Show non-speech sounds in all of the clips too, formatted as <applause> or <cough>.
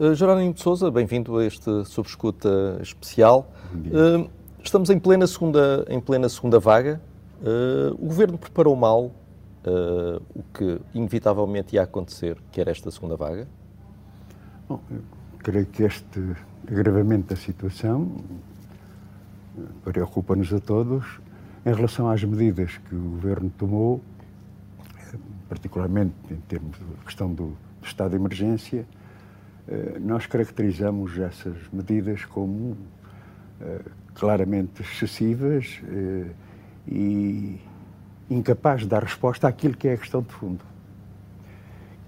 Uh, Jerónimo de Souza, bem-vindo a este Subescuta especial. Uh, estamos em plena segunda, em plena segunda vaga. Uh, o Governo preparou mal o que inevitavelmente ia acontecer, que era esta segunda vaga? Bom, creio que este agravamento da situação preocupa-nos a todos em relação às medidas que o Governo tomou, particularmente em termos da questão do, do estado de emergência, nós caracterizamos essas medidas como eh, claramente excessivas eh, e incapazes de dar resposta àquilo que é a questão de fundo,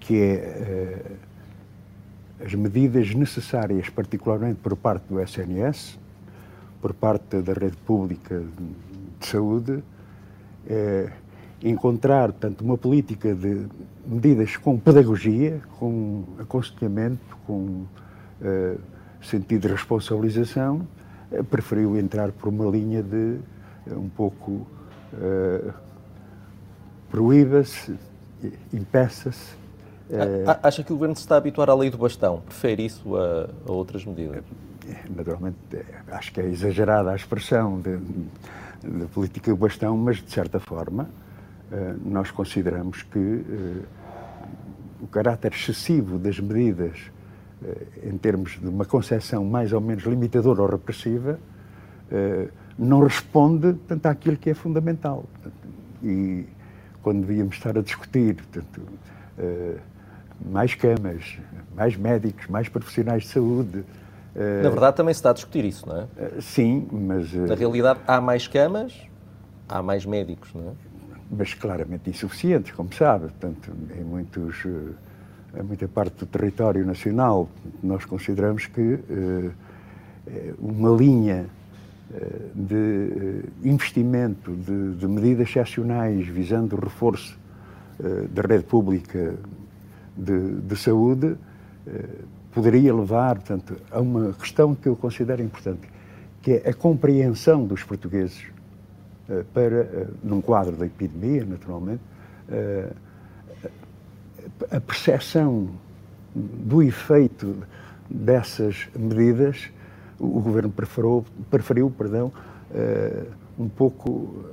que é as medidas necessárias, particularmente por parte do SNS, por parte da rede pública de saúde, encontrar, portanto, uma política de medidas com pedagogia, com aconselhamento, com uh, sentido de responsabilização, uh, preferiu entrar por uma linha de uh, um pouco proíba-se, impeça-se. Acha que o Governo se está a habituar à lei do bastão? Prefere isso a, a outras medidas? Naturalmente, acho que é exagerada a expressão da política do bastão, mas de certa forma nós consideramos que eh, o caráter excessivo das medidas, eh, em termos de uma concepção mais ou menos limitadora ou repressiva, não responde tanto àquilo que é fundamental. E quando devíamos estar a discutir portanto, mais camas, mais médicos, mais profissionais de saúde. Na verdade, também se está a discutir isso, não é? Sim, mas. Na realidade, há mais camas, há mais médicos, não é? Mas claramente insuficientes, como sabe. Portanto, em, muitos, eh, em muita parte do território nacional, nós consideramos que eh, uma linha eh, de investimento de, de, medidas excepcionais visando o reforço da rede pública de, de saúde poderia levar, portanto, a uma questão que eu considero importante, que é a compreensão dos portugueses eh, para, eh, num quadro da epidemia, naturalmente, eh, a percepção do efeito dessas medidas, o governo preferiu, preferiu perdão, um pouco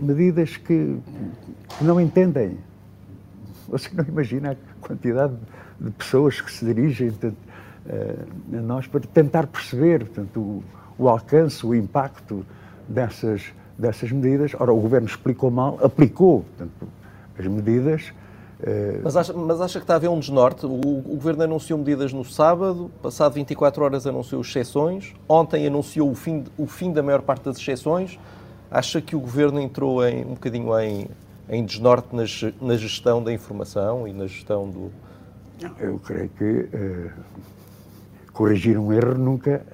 medidas que, que não entendem. Você não imagina a quantidade de pessoas que se dirigem portanto, a nós para tentar perceber portanto, o, o alcance, o impacto dessas dessas medidas. Ora, o Governo explicou mal, aplicou portanto, as medidas. Eh, mas acha, mas acha que está a haver um desnorte? O, o, Governo anunciou medidas no sábado, passado 24 horas anunciou exceções, ontem anunciou o fim, o fim da maior parte das exceções. Acha que o Governo entrou em, um bocadinho em, em desnorte na, na gestão da informação e na gestão do... Eu creio que uh, corrigir um erro nunca,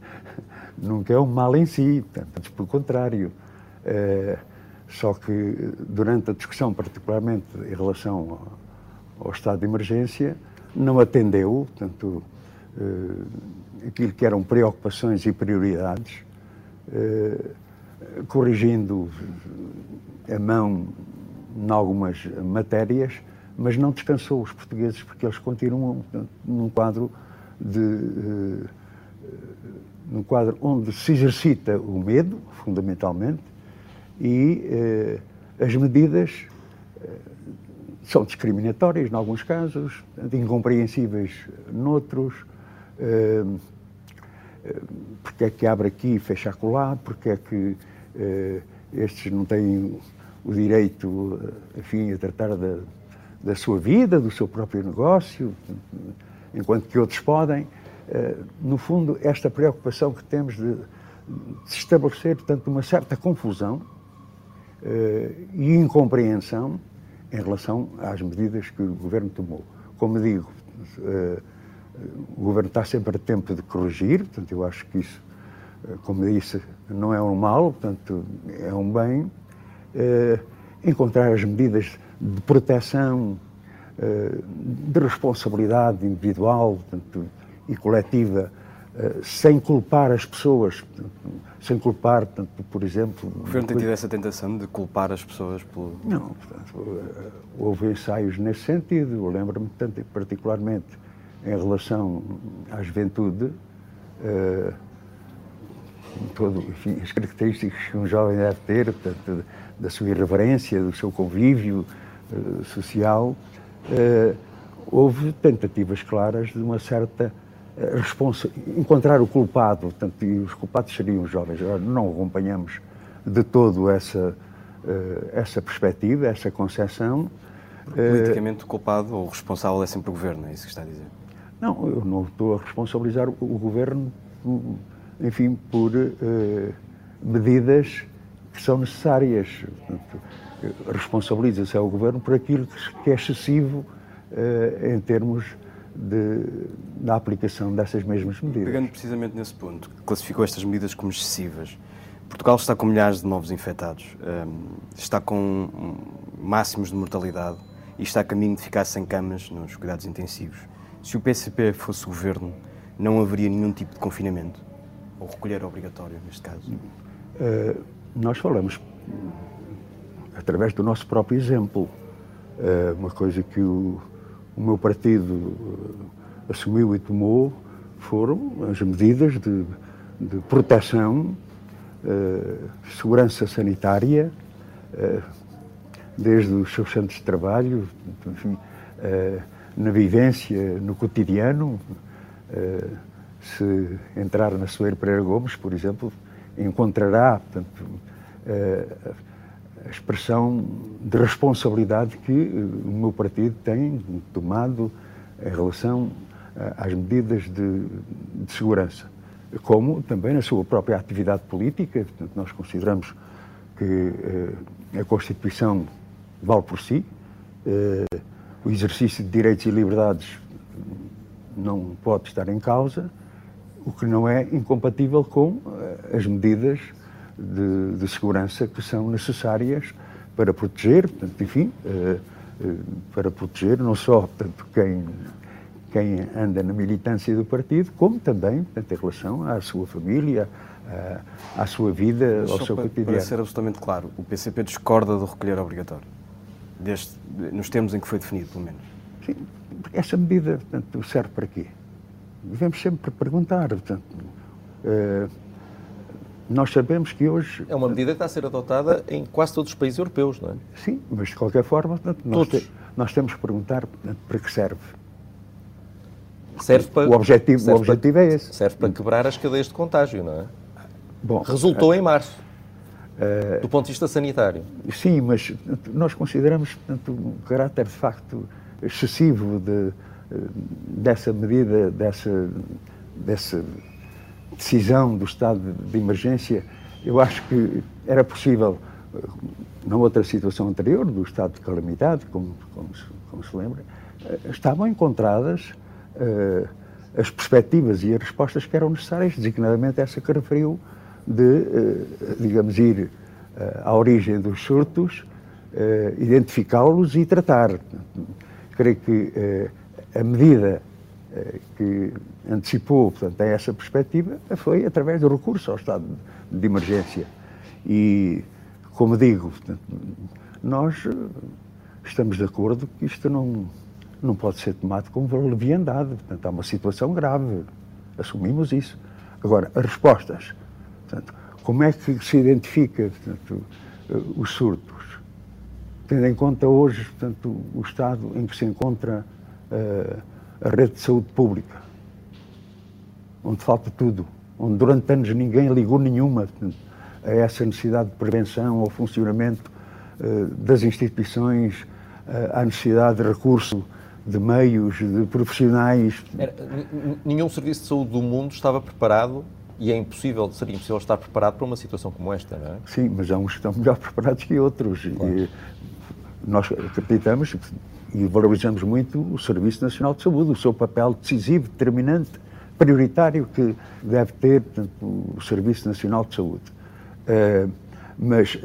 <laughs> nunca é um mal em si, portanto, pelo contrário. É, só que durante a discussão, particularmente em relação ao, ao estado de emergência, não atendeu, portanto, eh, aquilo que eram preocupações e prioridades, eh, corrigindo a mão em algumas matérias, mas não descansou os portugueses porque eles continuam num quadro de num quadro onde se exercita o medo, fundamentalmente, e eh, as medidas eh, são discriminatórias em alguns casos, incompreensíveis noutros. Eh, porque é que abre aqui e fecha acolá, porque é que estes não têm o direito, enfim, a tratar da, da sua vida, do seu próprio negócio, enquanto que outros podem. no fundo, esta preocupação que temos de, de estabelecer, portanto, uma certa confusão e incompreensão em relação às medidas que o Governo tomou. Como digo, uh, o Governo está sempre a tempo de corrigir, portanto, eu acho que isso, uh, como disse, não é um mal, portanto, é um bem. encontrar as medidas de proteção, de responsabilidade individual portanto, e coletiva eh, sem culpar as pessoas, sem culpar, por exemplo... O Governo tem tido essa tentação de culpar as pessoas pelo... Não, portanto, eh, houve ensaios nesse sentido. Eu lembro-me, particularmente, em relação à juventude, uh, todo, enfim, as características que um jovem deve ter, portanto, da sua irreverência, do seu convívio uh, social, uh, houve tentativas claras de uma certa encontrar o culpado, portanto, e os culpados seriam os jovens. Não acompanhamos de todo essa, essa perspectiva, essa concepção. Politicamente, o culpado ou o responsável é sempre o governo, é isso que está a dizer? Não, eu não estou a responsabilizar o, o governo, enfim, por uh, medidas que são necessárias. Responsabiliza-se ao governo por aquilo que é excessivo em termos de, da aplicação dessas mesmas medidas. Pegando precisamente nesse ponto, classificou estas medidas como excessivas. Portugal está com milhares de novos infectados, um, ehm, está com máximos de mortalidade e está a caminho de ficar sem camas nos cuidados intensivos. Se o PCP fosse governo, não haveria nenhum tipo de confinamento? Ou recolher obrigatório, neste caso? Uh, nós falamos através do nosso próprio exemplo. Uh, uma coisa que o, o meu partido uh, assumiu e tomou foram as medidas de, de proteção, segurança sanitária, desde os seus centros de trabalho, enfim, na vivência, no cotidiano. Uh, se entrar na Soeiro Pereira Gomes, por exemplo, encontrará portanto, uh, a expressão de responsabilidade que uh, o meu partido tem tomado em relação às medidas de, de, segurança, como também na sua própria atividade política. Portanto, nós consideramos que a Constituição vale por si o exercício de direitos e liberdades não pode estar em causa, o que não é incompatível com eh, as medidas de, de segurança que são necessárias para proteger, portanto, enfim, uh, uh, para proteger não só portanto, quem, quem anda na militância do partido, como também portanto, em relação à sua família, à, à sua vida, ao seu para, cotidiano. Para ser absolutamente claro, o PCP discorda do recolher obrigatório? deste, nos termos em que foi definido, pelo menos? Sim, essa medida portanto, serve para quê? Devemos sempre perguntar. Portanto, uh, nós sabemos que hoje. É uma medida que está a ser adotada em quase todos os países europeus, não é? Sim, mas de qualquer forma, nós, te, nós, temos que perguntar para que serve. Serve para, o objetivo, serve o objetivo para, é esse. Serve para quebrar as cadeias de contágio, não é? Bom, Resultou uh, em março. Uh, do ponto de vista sanitário. Sim, mas nós consideramos portanto, um caráter de facto excessivo de, eh, dessa medida, dessa, dessa decisão do estado de emergência. Eu acho que era possível, eh, na outra situação anterior, do estado de calamidade, como, como, se, como se lembra, estavam encontradas uh, as perspectivas e as respostas que eram necessárias, designadamente essa que referiu de, uh, digamos, ir uh, à origem dos surtos, identificá-los e tratar. Creio que a medida que antecipou, portanto, a essa perspectiva foi através do recurso ao estado de emergência. E, como digo, portanto, nós estamos de acordo que isto não, não pode ser tomado como leviandade. Portanto, há uma situação grave. Assumimos isso. Agora, as respostas. Portanto, como é que se identifica portanto, os surtos? Tendo em conta hoje portanto, o estado em que se encontra uh, a rede de saúde pública, onde falta tudo, onde durante anos ninguém ligou nenhuma a essa necessidade de prevenção ao funcionamento uh, das instituições, uh, à necessidade de recurso de meios, de profissionais. Era, nenhum serviço de saúde do mundo estava preparado e é impossível, seria impossível estar preparado para uma situação como esta, não é? Sim, mas há uns que estão melhor <laughs> preparados que outros. Claro. E nós acreditamos e valorizamos muito o Serviço Nacional de Saúde, o seu papel decisivo, determinante, prioritário que deve ter portanto, o Serviço Nacional de Saúde. Uh, mas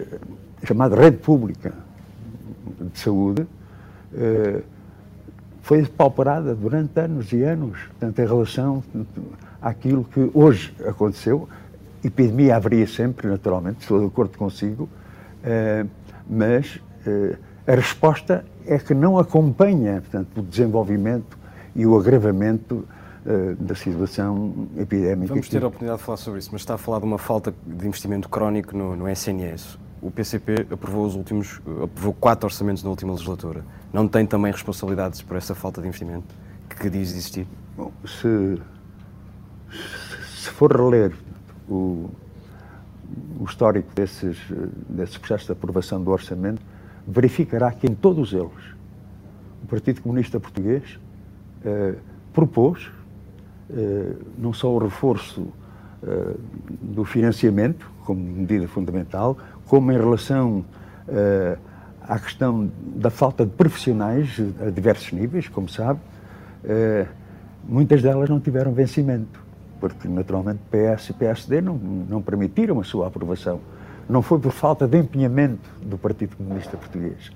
a chamada rede pública de saúde uh, foi pauperada durante anos e anos, portanto, em relação àquilo que hoje aconteceu. Epidemia haveria sempre, naturalmente, estou de acordo consigo, eh, mas eh, a resposta é que não acompanha portanto, o desenvolvimento e o agravamento uh, da situação epidémica. Vamos ter a oportunidade de falar sobre isso, mas está a falar de uma falta de investimento crónico no, no SNS. O PCP aprovou os últimos, aprovou quatro orçamentos na última legislatura. Não tem também responsabilidades por essa falta de investimento que diz existir? Bom, se, se for reler o, o histórico desses, desses processos de aprovação do orçamento, verificará que em todos eles o Partido Comunista Português eh, propôs eh, não só o reforço eh, do financiamento como medida fundamental, como em relação eh, à questão da falta de profissionais a diversos níveis, como sabe, eh, muitas delas não tiveram vencimento, porque naturalmente PS e PSD não, não permitiram a sua aprovação. Não foi por falta de empenhamento do Partido Comunista Português.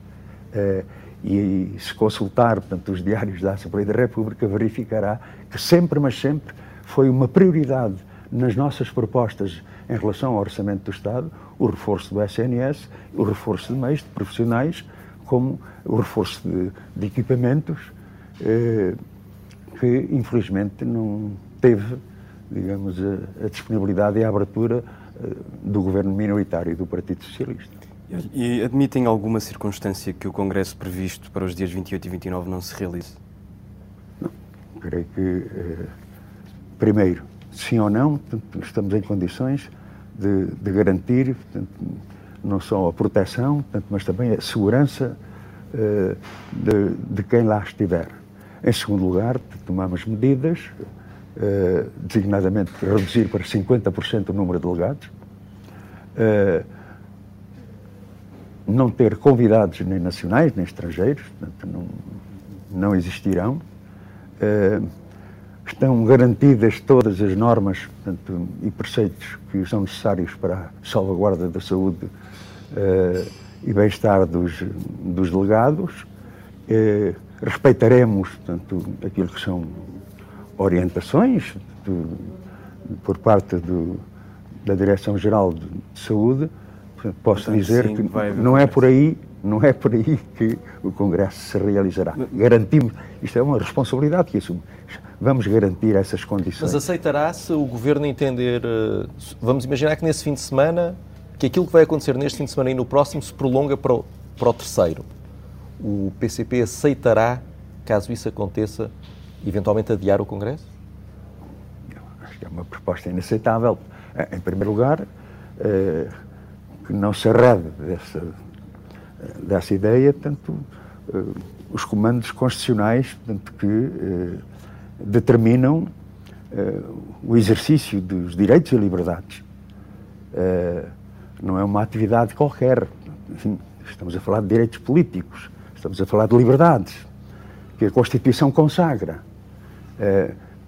Eh, e se consultar portanto, os diários da Assembleia da República, verificará que sempre, mas sempre, foi uma prioridade nas nossas propostas em relação ao orçamento do Estado, o reforço do SNS, o reforço de meios, de profissionais, como o reforço de, de equipamentos, eh, que infelizmente não teve, digamos, a, a disponibilidade e a abertura do governo minoritário do Partido Socialista. E admitem alguma circunstância que o Congresso previsto para os dias 28 e 29 não se realize? Não. Creio que, eh, primeiro, sim ou não, estamos em condições de, de garantir não só a proteção, mas também a segurança eh, de, de, quem lá estiver. Em segundo lugar, tomamos medidas, eh, designadamente reduzir para 50% o número de delegados, eh, não ter convidados nem nacionais nem estrangeiros, portanto, não, não existirão. Uh, estão garantidas todas as normas portanto, e preceitos que são necessários para a salvaguarda da saúde e bem-estar dos, dos delegados. Respeitaremos portanto, aquilo que são orientações do, por parte do, da Direção-Geral de Saúde posso Portanto, dizer sim, que não é por aí não é por aí que o Congresso se realizará. Garantimos, isto é uma responsabilidade que assumo. Vamos garantir essas condições. Mas aceitará se o Governo entender, eh, vamos imaginar que nesse fim de semana, que aquilo que vai acontecer neste fim de semana e no próximo se prolonga para o, para o terceiro. O PCP aceitará, caso isso aconteça, eventualmente adiar o Congresso? Acho que é uma proposta inaceitável. Em primeiro lugar, eh, que não se arrede dessa, dessa ideia, portanto, uh, os comandos constitucionais portanto, que uh, determinam uh, o exercício dos direitos e liberdades. não é uma atividade qualquer. Enfim, estamos a falar de direitos políticos, estamos a falar de liberdades, que a Constituição consagra.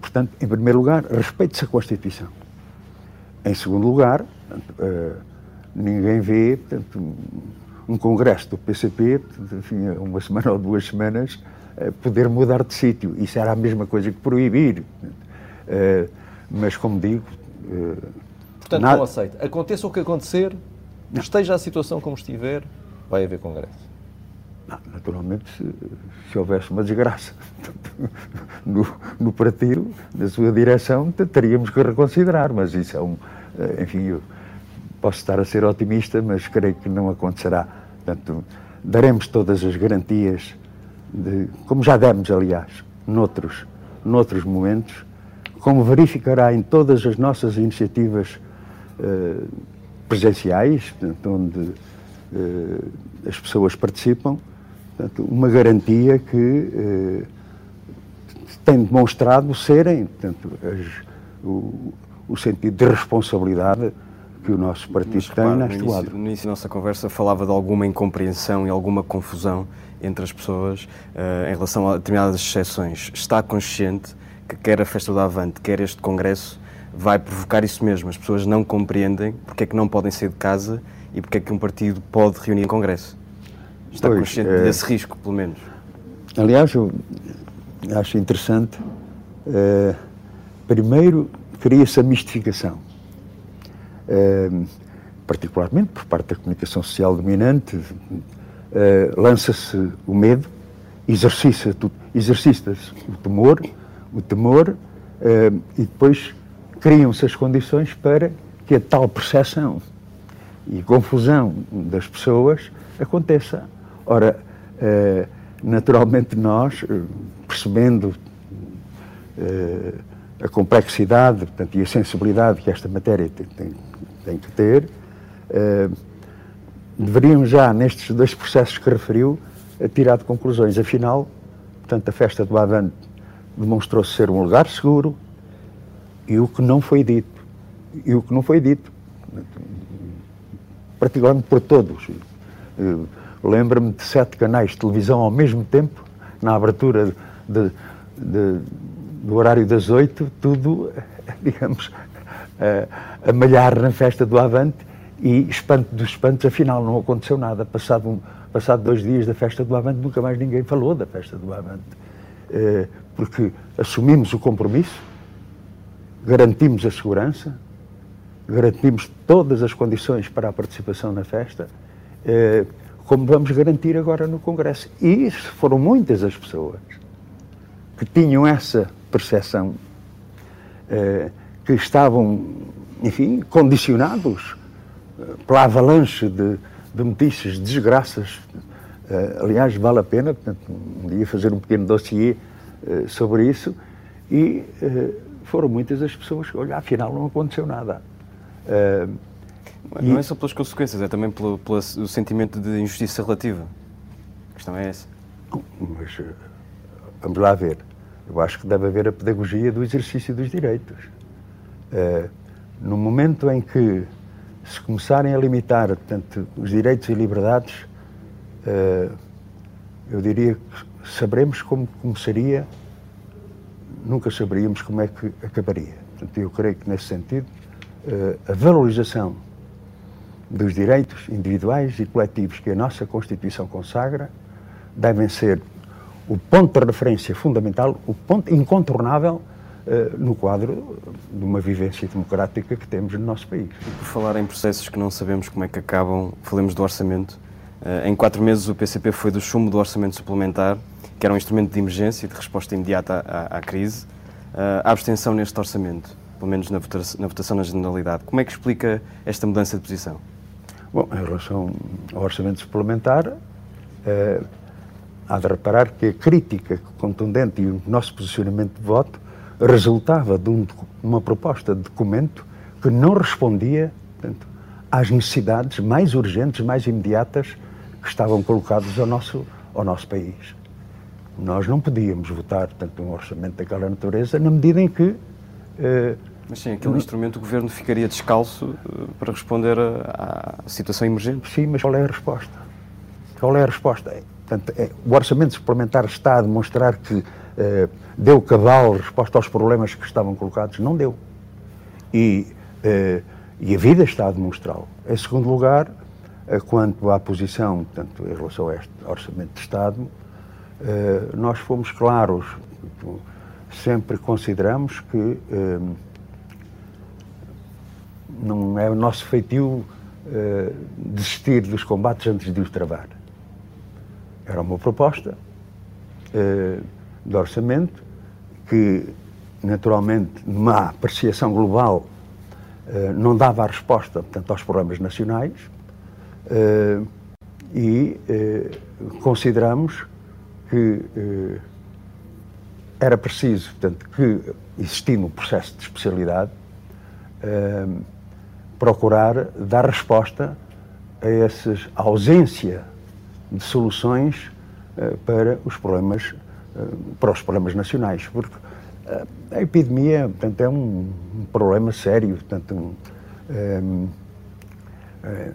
Portanto, em primeiro lugar, respeite-se a Constituição. Em segundo lugar, portanto, ninguém vê, portanto, um congresso do PCP, enfim, uma semana ou duas semanas, eh, poder mudar de sítio. Isso era a mesma coisa que proibir. Eh, mas, como digo. Eh, Portanto, nada... não aceita. Aconteça o que acontecer, não. esteja a situação como estiver, vai haver congresso. Não, naturalmente, se, se, houvesse uma desgraça <laughs> no, no partido, na sua direção, teríamos que reconsiderar, mas isso é um. Enfim, eu, Posso estar a ser otimista, mas creio que não acontecerá. Portanto, daremos todas as garantias, de, como já demos, aliás, noutros, noutros momentos, como verificará em todas as nossas iniciativas uh, presenciais, onde uh, as pessoas participam, portanto, uma garantia que uh, tem demonstrado serem portanto, as, o, o sentido de responsabilidade que o nosso partido Mas, tem neste início, no início da nossa conversa falava de alguma incompreensão e alguma confusão entre as pessoas uh, em relação a determinadas exceções. Está consciente que quer a Festa do Avante, quer este Congresso, vai provocar isso mesmo. As pessoas não compreendem porque é que não podem sair de casa e porque é que um partido pode reunir em Congresso. Está pois, consciente é... desse risco, pelo menos? Aliás, eu acho interessante. Uh, primeiro, cria-se a mistificação Ehm, particularmente por parte da comunicação social dominante, uh, lança-se o medo exercita-se exercita o temor, o temor uh, e depois criam-se as condições para que a tal percepção e confusão das pessoas aconteça. Ora, uh, naturalmente nós, percebendo a complexidade portanto, e a sensibilidade que esta matéria tem, tem, tem que ter, deveriam já, nestes dois processos que referiu, tirar de conclusões. Afinal, portanto, a festa do Avante demonstrou-se ser um lugar seguro e o que não foi dito, e o que não foi dito, particularmente por todos. Lembro-me de sete canais de televisão ao mesmo tempo, na abertura de, de, do horário das oito, tudo, <laughs> digamos, a, a malhar na festa do Avante e espanto dos espantos, afinal não aconteceu nada. Passado, um, passado dois dias da festa do Avante, nunca mais ninguém falou da festa do Avante. Eh, porque assumimos o compromisso, garantimos a segurança, garantimos todas as condições para a participação na festa, eh, como vamos garantir agora no Congresso. E foram muitas as pessoas que tinham essa percepção, eh, que estavam, enfim, condicionados pela avalanche de, de notícias, de desgraças. Uh, aliás, vale a pena portanto, um dia fazer um pequeno dossiê sobre isso e foram muitas as pessoas que, olha, afinal não aconteceu nada. Não e... é só pelas consequências, é também pelo, pelo sentimento de injustiça relativa. A questão é essa. Mas vamos lá ver. Eu acho que deve haver a pedagogia do exercício dos direitos. no momento em que se começarem a limitar portanto, os direitos e liberdades, uh, eu diria que saberemos como começaria, nunca saberíamos como é que acabaria. Portanto, eu creio que, nesse sentido, uh, a valorização dos direitos individuais e coletivos que a nossa Constituição consagra devem ser o ponto de referência fundamental, o ponto incontornável eh, no quadro de uma vivência democrática que temos no nosso país. E por falar em processos que não sabemos como é que acabam, falemos do orçamento. Eh, em quatro meses o PCP foi do chumbo do orçamento suplementar, que era um instrumento de emergência e de resposta imediata à, à crise, à eh, abstenção neste orçamento, pelo menos na votação na generalidade. Como é que explica esta mudança de posição? Bom, em relação ao orçamento suplementar, há de reparar que a crítica contundente e o nosso posicionamento de voto resultava de um, uma proposta de documento que não respondia portanto, às necessidades mais urgentes, mais imediatas que estavam colocadas ao nosso, ao nosso país. Nós não podíamos votar portanto, um orçamento daquela natureza na medida em que. Eh, Mas sim, aquele instrumento o governo ficaria descalço eh, para responder à situação emergente. Sim, mas qual é a resposta? Qual é a resposta? Portanto, é, o orçamento suplementar está a demonstrar que eh, deu cabal resposta aos problemas que estavam colocados? Não deu. E, eh, e a vida está a demonstrá-lo. Em segundo lugar, quanto à posição, portanto, em relação a este orçamento de Estado, nós fomos claros, sempre consideramos que não é o nosso feitio desistir dos combates antes de os travar. Era uma proposta de orçamento, que naturalmente numa apreciação global eh, não dava a resposta portanto, aos problemas nacionais e consideramos que era preciso, portanto, que existindo um processo de especialidade, procurar dar resposta a essa ausência de soluções para os problemas eh, para os problemas nacionais, porque eh, a epidemia portanto, é um, problema sério, portanto, um, é,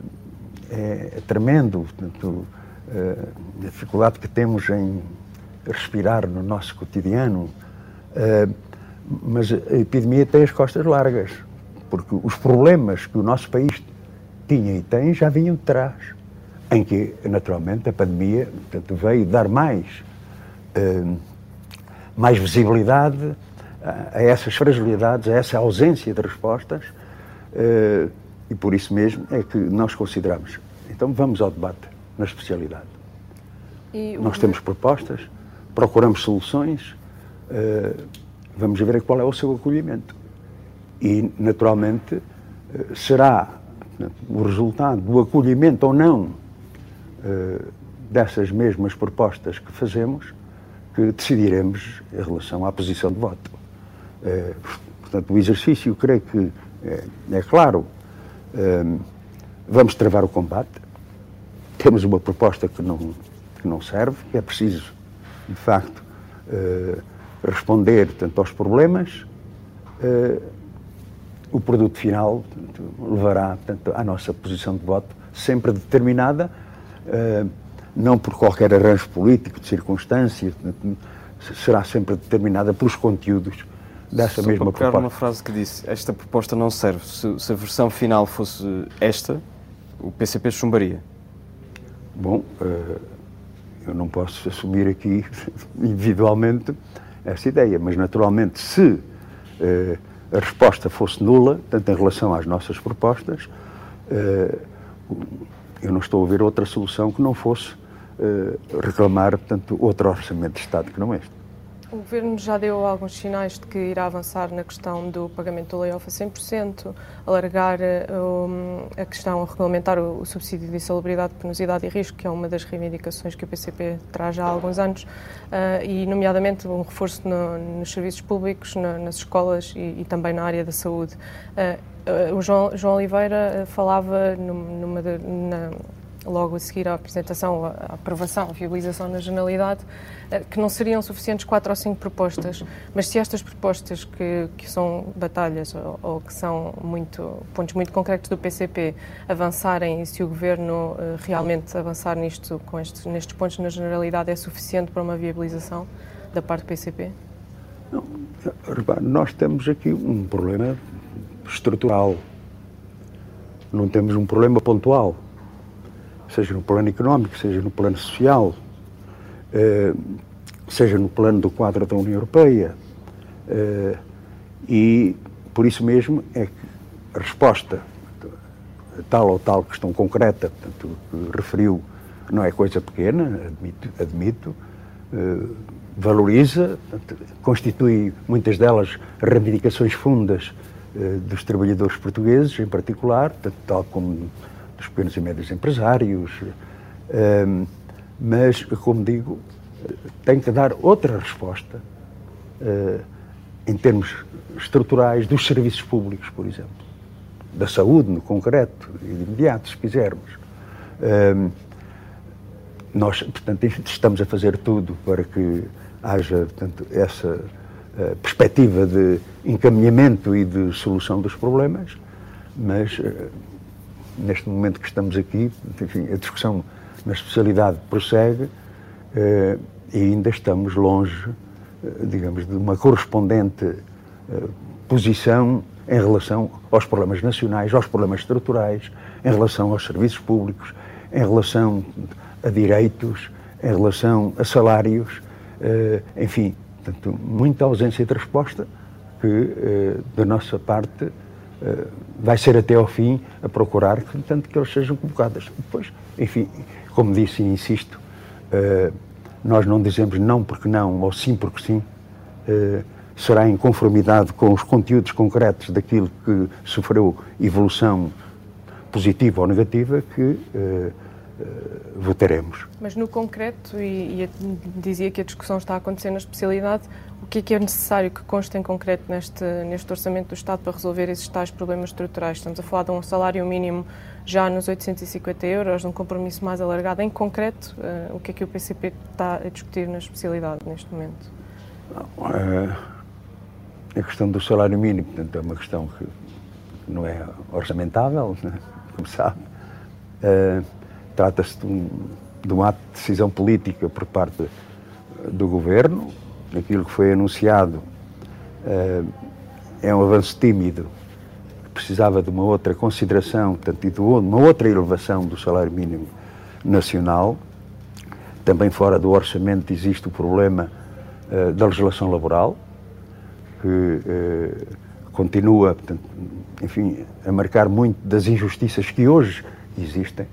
é, tremendo, portanto, a dificuldade que temos em respirar no nosso cotidiano, mas a epidemia tem as costas largas, porque os problemas que o nosso país tinha e tem já vinham de trás, em que, naturalmente, a pandemia portanto, veio dar mais eh, mais visibilidade a essas fragilidades, a essa ausência de respostas, eh, e por isso mesmo é que nós consideramos. Então vamos ao debate na especialidade. E nós temos propostas, procuramos soluções, vamos ver qual é o seu acolhimento. E, naturalmente, será o resultado do acolhimento ou não dessas mesmas propostas que fazemos que decidiremos em relação à posição de voto. É, portanto, o exercício, creio que é, claro. Vamos travar o combate. Temos uma proposta que não, que não serve, é preciso, de facto, responder tanto aos problemas. O produto final levará tanto, à nossa posição de voto, sempre determinada é, não por qualquer arranjo político, de circunstância, será sempre determinada pelos conteúdos dessa Só mesma para proposta. uma frase que disse, esta proposta não serve. Se, se, a versão final fosse esta, o PCP chumbaria. Bom, uh, eu não posso assumir aqui <laughs> individualmente essa ideia, mas naturalmente se uh, a resposta fosse nula, tanto em relação às nossas propostas, uh, eu não estou a ver outra solução que não fosse uh, reclamar, portanto, outro orçamento de Estado que não este. O Governo já deu alguns sinais de que irá avançar na questão do pagamento do layoff a 100%, alargar um, a questão, a regulamentar o, o, subsídio de insalubridade, penosidade e risco, que é uma das reivindicações que o PCP traz há alguns anos, uh, e nomeadamente um reforço no, nos serviços públicos, nas escolas e, e, também na área da saúde. Uh, o João, João Oliveira falava numa, de, na, logo a seguir à apresentação, à aprovação, à viabilização na generalidade, eh, que não seriam suficientes quatro ou cinco propostas, mas se estas propostas que, que são batalhas ou, ou, que são muito pontos muito concretos do PCP avançarem e se o Governo uh, realmente avançar nisto, com estes, nestes pontos na generalidade, é suficiente para uma viabilização da parte do PCP? Não, repare, nós temos aqui um problema estrutural. Não temos um problema pontual seja no plano económico, seja no plano social, eh, seja no plano do quadro da União Europeia. Eh, e por isso mesmo é que a resposta a tal ou tal questão concreta, portanto, que referiu, não é coisa pequena, admito, admito eh, valoriza, portanto, constitui muitas delas reivindicações fundas dos trabalhadores portugueses, em particular, tal como dos pequenos e médios empresários, um, mas, como digo, tem que dar outra resposta uh, em termos estruturais dos serviços públicos, por exemplo, da saúde, no concreto e de imediato, se quisermos. Um, nós, portanto, <laughs> estamos a fazer tudo para que haja, portanto, essa uh, perspectiva de encaminhamento e de solução dos problemas, mas uh, neste momento que estamos aqui, enfim, a discussão na especialidade prossegue eh, e ainda estamos longe, eh, digamos, de uma correspondente eh, posição em relação aos problemas nacionais, aos problemas estruturais, em relação aos serviços públicos, em relação a direitos, em relação a salários, enfim, portanto, muita ausência de resposta que, da nossa parte, eh, vai ser até ao fim a procurar que, tanto que eles sejam convocadas. Depois, enfim, como disse e insisto, uh, nós não dizemos não porque não ou sim porque sim. Uh, será em conformidade com os conteúdos concretos daquilo que sofreu evolução positiva ou negativa que votaremos. Mas no concreto, e, e dizia que a discussão está a acontecer na especialidade, o que é que é necessário que conste em concreto neste, neste orçamento do Estado para resolver esses tais problemas estruturais? Estamos a falar de um salário mínimo já nos 850 euros, de um compromisso mais alargado. Em concreto, uh, o que é que o PCP está a discutir na especialidade neste momento? Uh, a questão do salário mínimo, portanto, é uma questão que não é orçamentável, né? como sabe. Uh, Trata-se de, um, de um ato de decisão política por parte do Governo, aquilo que foi anunciado uh, é um avanço tímido, que precisava de uma outra consideração, portanto, de uma outra elevação do salário mínimo nacional. Também fora do orçamento existe o problema uh, da legislação laboral, que uh, continua, portanto, enfim, a marcar muito das injustiças que hoje existem.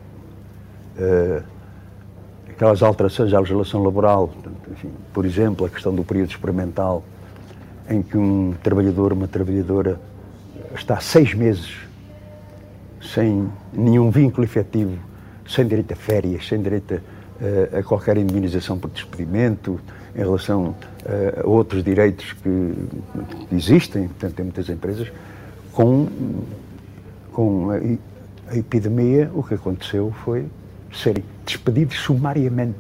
Aquelas alterações à legislação laboral, enfim, por exemplo, a questão do período experimental, em que um trabalhador, uma trabalhadora, está seis meses sem nenhum vínculo efetivo, sem direito a férias, sem direito a, a qualquer indemnização por despedimento, em relação a, a outros direitos que, que, existem, portanto, em muitas empresas, com, com a, a epidemia, o que aconteceu foi serem despedidos sumariamente,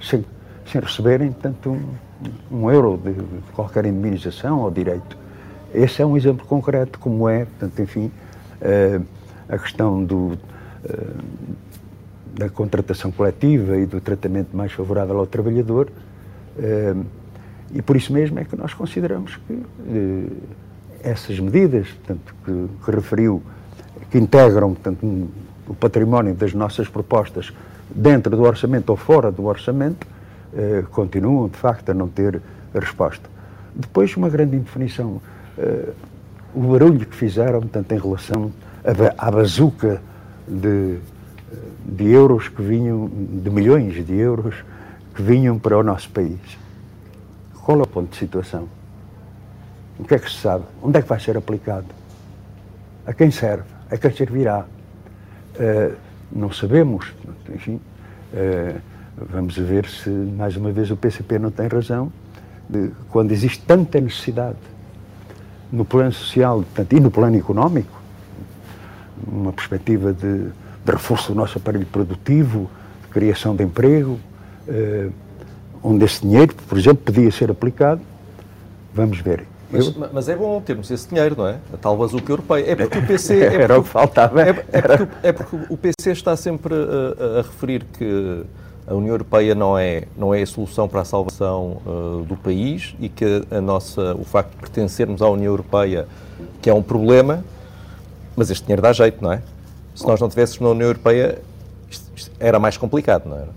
sem, sem receberem, portanto, um, um euro de, de, qualquer indemnização ou direito. Esse é um exemplo concreto, como é, portanto, enfim, uh, a questão do, uh, da contratação coletiva e do tratamento mais favorável ao trabalhador. Uh, e por isso mesmo é que nós consideramos que essas medidas, portanto, que, que referiu, que integram, portanto, o património das nossas propostas dentro do orçamento ou fora do orçamento, eh, continuam, de facto, a não ter resposta. Depois, uma grande indefinição. Eh, o barulho que fizeram, tanto em relação à, à bazuca de, de euros que vinham, de milhões de euros que vinham para o nosso país. Qual é o ponto de situação? O que é que se sabe? Onde é que vai ser aplicado? A quem serve? A quem servirá? Uh, não sabemos. Enfim, uh, vamos ver se, mais uma vez, o PCP não tem razão. De, quando existe tanta necessidade no plano social portanto, e no plano económico, uma perspectiva de, de, reforço do nosso aparelho produtivo, de criação de emprego, uh, onde esse dinheiro, por exemplo, podia ser aplicado, vamos ver. Mas, eu... mas, é bom termos esse dinheiro, não é? A tal bazuca europeia. É porque o <laughs> PC. É porque, Era o que faltava. É, é, porque, é porque o PC está sempre a, a, referir que a União Europeia não é, não é a solução para a salvação uh, do país e que a nossa, o facto de pertencermos à União Europeia que é um problema, mas este dinheiro dá jeito, não é? Se nós não tivéssemos na União Europeia, isto, isto era mais complicado, não era?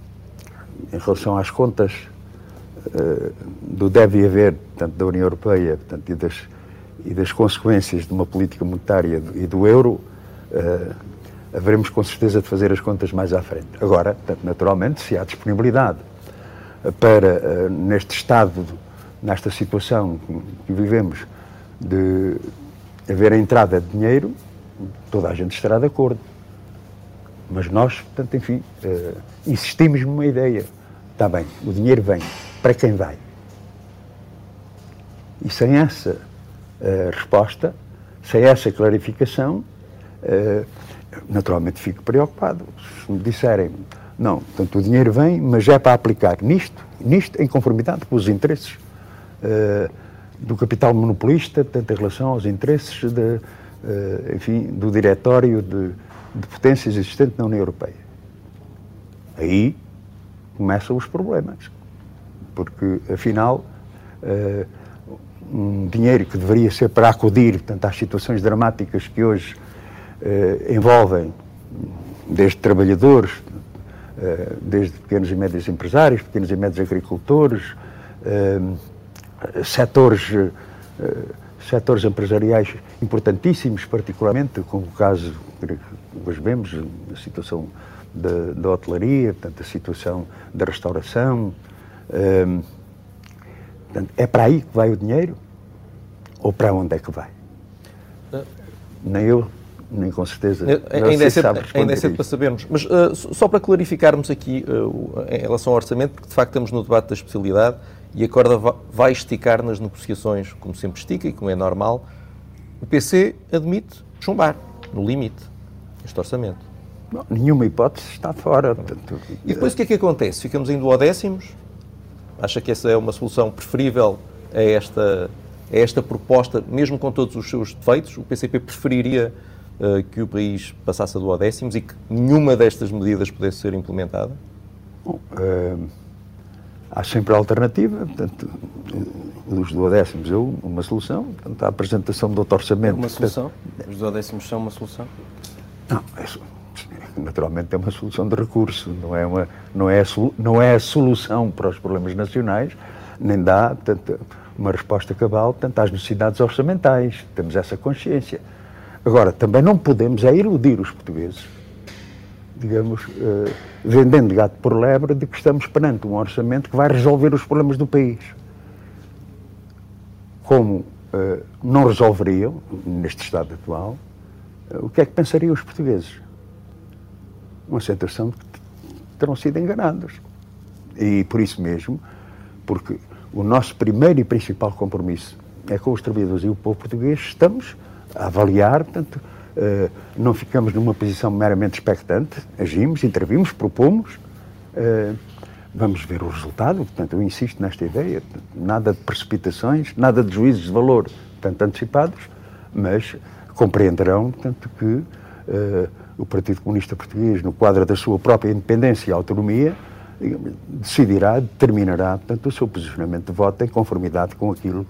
Em relação às contas, do deve haver, portanto, da União Europeia portanto, e, das, e das consequências de uma política monetária e do euro, uh, haveremos com certeza de fazer as contas mais à frente. Agora, portanto, naturalmente, se há disponibilidade para, uh, neste estado, nesta situação que vivemos, de haver a entrada de dinheiro, toda a gente estará de acordo. Mas nós, portanto, enfim, uh, insistimos numa ideia. Está bem, o dinheiro vem. Para quem vai? E sem essa uh, resposta, sem essa clarificação, uh, naturalmente fico preocupado. Se me disserem, não, portanto o dinheiro vem, mas é para aplicar nisto, nisto em conformidade com os interesses uh, do capital monopolista, tanto em relação aos interesses de, enfim, do diretório de, de potências existente na União Europeia. Aí começam os problemas porque afinal uh, um dinheiro que deveria ser para acudir portanto, às situações dramáticas que hoje uh, envolvem desde trabalhadores, uh, desde pequenos e médios empresários, pequenos e médios agricultores, setores, setores empresariais importantíssimos, particularmente com o caso que hoje vemos, a situação da, da hotelaria, portanto, a situação da restauração, portanto, é para aí que vai o dinheiro? Ou para onde é que vai? Uh, nem eu, nem com certeza. Ainda é, cedo, ainda é cedo para sabermos. Mas uh, só para clarificarmos aqui uh, em relação ao orçamento, porque de facto estamos no debate da especialidade e a corda vai esticar nas negociações, como sempre estica e como é normal. O PC admite chumbar, no limite, este orçamento. Não, nenhuma hipótese está fora. Portanto, e depois o que é que acontece? Ficamos em duodécimos? Acha que essa é uma solução preferível a esta, a esta proposta, mesmo com todos os seus defeitos? O PCP preferiria uh, que o país passasse a duodécimos e que nenhuma destas medidas pudesse ser implementada? Bom, uh, há sempre a alternativa, portanto, os duodécimos é uma solução, portanto, a apresentação do outro orçamento... É uma solução? Os duodécimos são uma solução? Não, é, naturalmente é uma solução de recurso, não é, uma, não é, a, não é a solução para os problemas nacionais, nem dá portanto, uma resposta cabal tanto às necessidades orçamentais. Temos essa consciência. Agora, também não podemos é iludir os portugueses digamos, uh, vendendo gato por lebre de que estamos perante um orçamento que vai resolver os problemas do país. Como uh, não resolveriam, neste estado atual, uh, o que é que pensariam os portugueses? Sensação de que terão sido enganados. E por isso mesmo, porque o nosso primeiro e principal compromisso é com os trabalhadores e o povo português, estamos a avaliar, portanto, uh, não ficamos numa posição meramente expectante, agimos, intervimos, propomos, uh, vamos ver o resultado, portanto, eu insisto nesta ideia, nada de precipitações, nada de juízes de valor, tanto antecipados, mas compreenderão, portanto, que uh, o Partido Comunista Português, no quadro da sua própria independência e autonomia, decidirá, determinará, portanto, o seu posicionamento de voto em conformidade com aquilo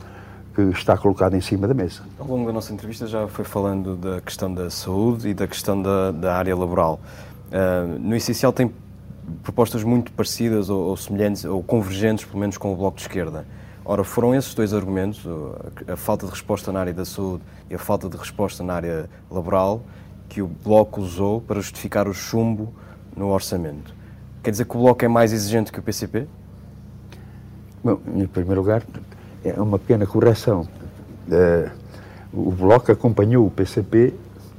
que está colocado em cima da mesa. Ao longo da nossa entrevista já foi falando da questão da saúde e da questão da, da área laboral. Uh, no essencial tem propostas muito parecidas ou, ou, semelhantes ou convergentes, pelo menos, com o Bloco de Esquerda. Ora, foram esses dois argumentos, a, a falta de resposta na área da saúde e a falta de resposta na área laboral, que o Bloco usou para justificar o chumbo no orçamento. Quer dizer que o Bloco é mais exigente que o PCP? Bom, em primeiro lugar, é uma pequena correção. Uh, o Bloco acompanhou o PCP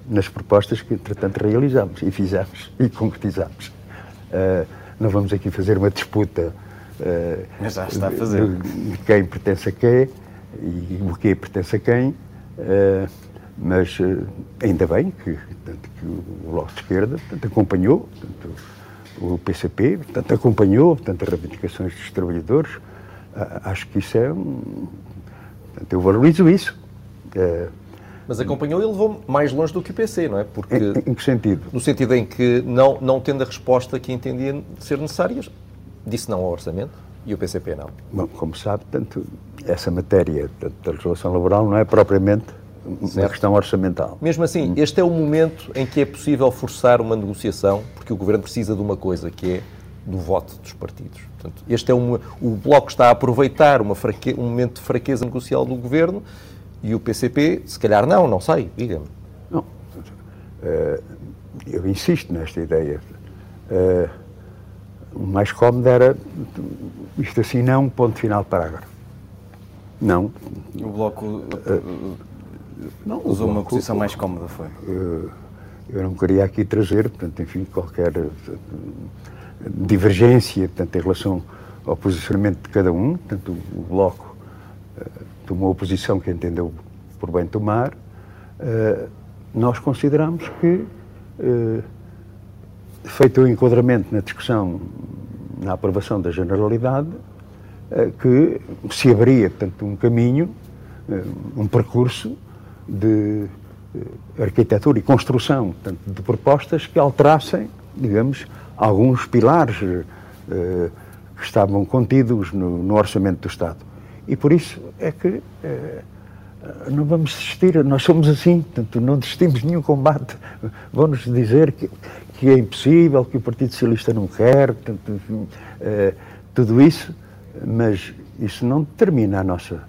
nas propostas que, entretanto, realizamos e fizemos e concretizamos. Uh, não vamos aqui fazer uma disputa uh, Mas já está a fazer. De, de quem pertence a quem e o que pertence a quem, uh, mas ainda bem que, tanto, que o Bloco de Esquerda tanto, acompanhou tanto, o PCP, tanto, acompanhou tanto, as reivindicações dos trabalhadores, acho que isso é um. Eu valorizo isso. É... Mas acompanhou e levou mais longe do que o PC, não é? Porque, em, em, que sentido? No sentido em que, não, não tendo a resposta que entendia ser necessária, disse não ao orçamento e o PCP não. Bom, como sabe, tanto essa matéria tanto da legislação laboral não é propriamente certo. uma questão orçamental. Mesmo assim, hum. este é o momento em que é possível forçar uma negociação, porque o Governo precisa de uma coisa que é do voto dos partidos. Portanto, este é um, o Bloco está a aproveitar uma fraque, um momento de fraqueza negocial do Governo e o PCP, se calhar não, não sei, diga-me. Não, uh, eu insisto nesta ideia. Uh, o mais cómodo era isto assim, não, ponto final, parágrafo. Não. O Bloco uh, não, usou uma posição mais cómoda, foi? eu não queria aqui trazer, portanto, enfim, qualquer divergência portanto, em relação ao posicionamento de cada um. Portanto, o Bloco uh, tomou a posição que entendeu por bem tomar. Nós consideramos que, feito o enquadramento na discussão, na aprovação da generalidade, que se abria, portanto, um caminho, um percurso de arquitetura e construção portanto, de propostas que alterassem, digamos, alguns pilares uh, que estavam contidos no, no, orçamento do Estado. E por isso é que uh, não vamos desistir, nós somos assim, portanto, não desistimos de nenhum combate. Vão-nos dizer que, que, é impossível, que o Partido Socialista não quer, portanto, uh, tudo isso, mas isso não determina a nossa,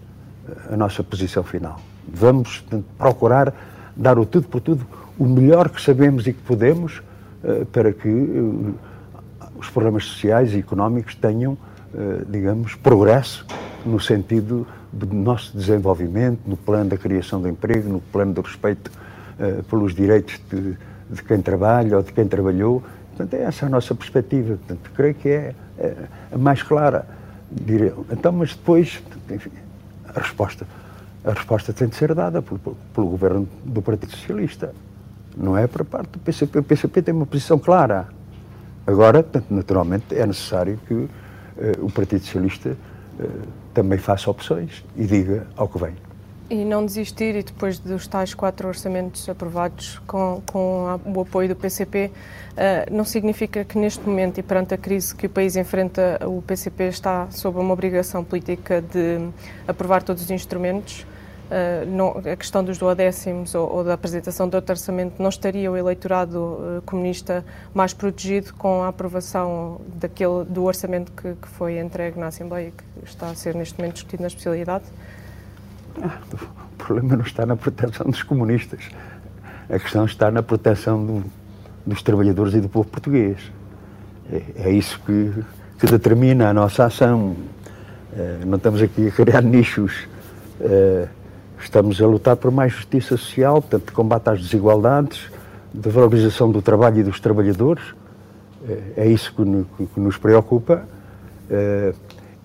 a nossa posição final. Vamos procurar dar o tudo por tudo, o melhor que sabemos e que podemos, eh, para que eh, os problemas sociais e económicos tenham, eh, digamos, progresso no sentido do nosso desenvolvimento, no plano da criação de emprego, no plano do respeito pelos direitos de, de quem trabalha ou de quem trabalhou. Portanto, é essa a nossa perspectiva. Portanto, creio que é, é a mais clara. Então, mas depois, enfim, a resposta, a resposta tem de ser dada pelo, pelo governo do Partido Socialista não é para parte do PCP. O PCP tem uma posição clara. Agora, naturalmente, é necessário que uh, o Partido Socialista uh, também faça opções e diga ao que vem. E não desistir, e depois dos tais quatro orçamentos aprovados com, com o apoio do PCP, uh, eh, não significa que neste momento e perante a crise que o país enfrenta, o PCP está sob uma obrigação política de aprovar todos os instrumentos Uh, não, a questão dos duodécimos ou, ou, da apresentação do outro orçamento não estaria o eleitorado uh, comunista mais protegido com a aprovação daquele, do orçamento que, que, foi entregue na Assembleia e que está a ser neste momento discutido na especialidade? O problema não está na proteção dos comunistas. A questão está na proteção do, dos trabalhadores e do povo português. É, é isso que, que, determina a nossa ação. Uh, não estamos aqui a criar nichos. Uh, estamos a lutar por mais justiça social, portanto, de combate às desigualdades, de valorização do trabalho e dos trabalhadores. Uh, é isso que, que nos preocupa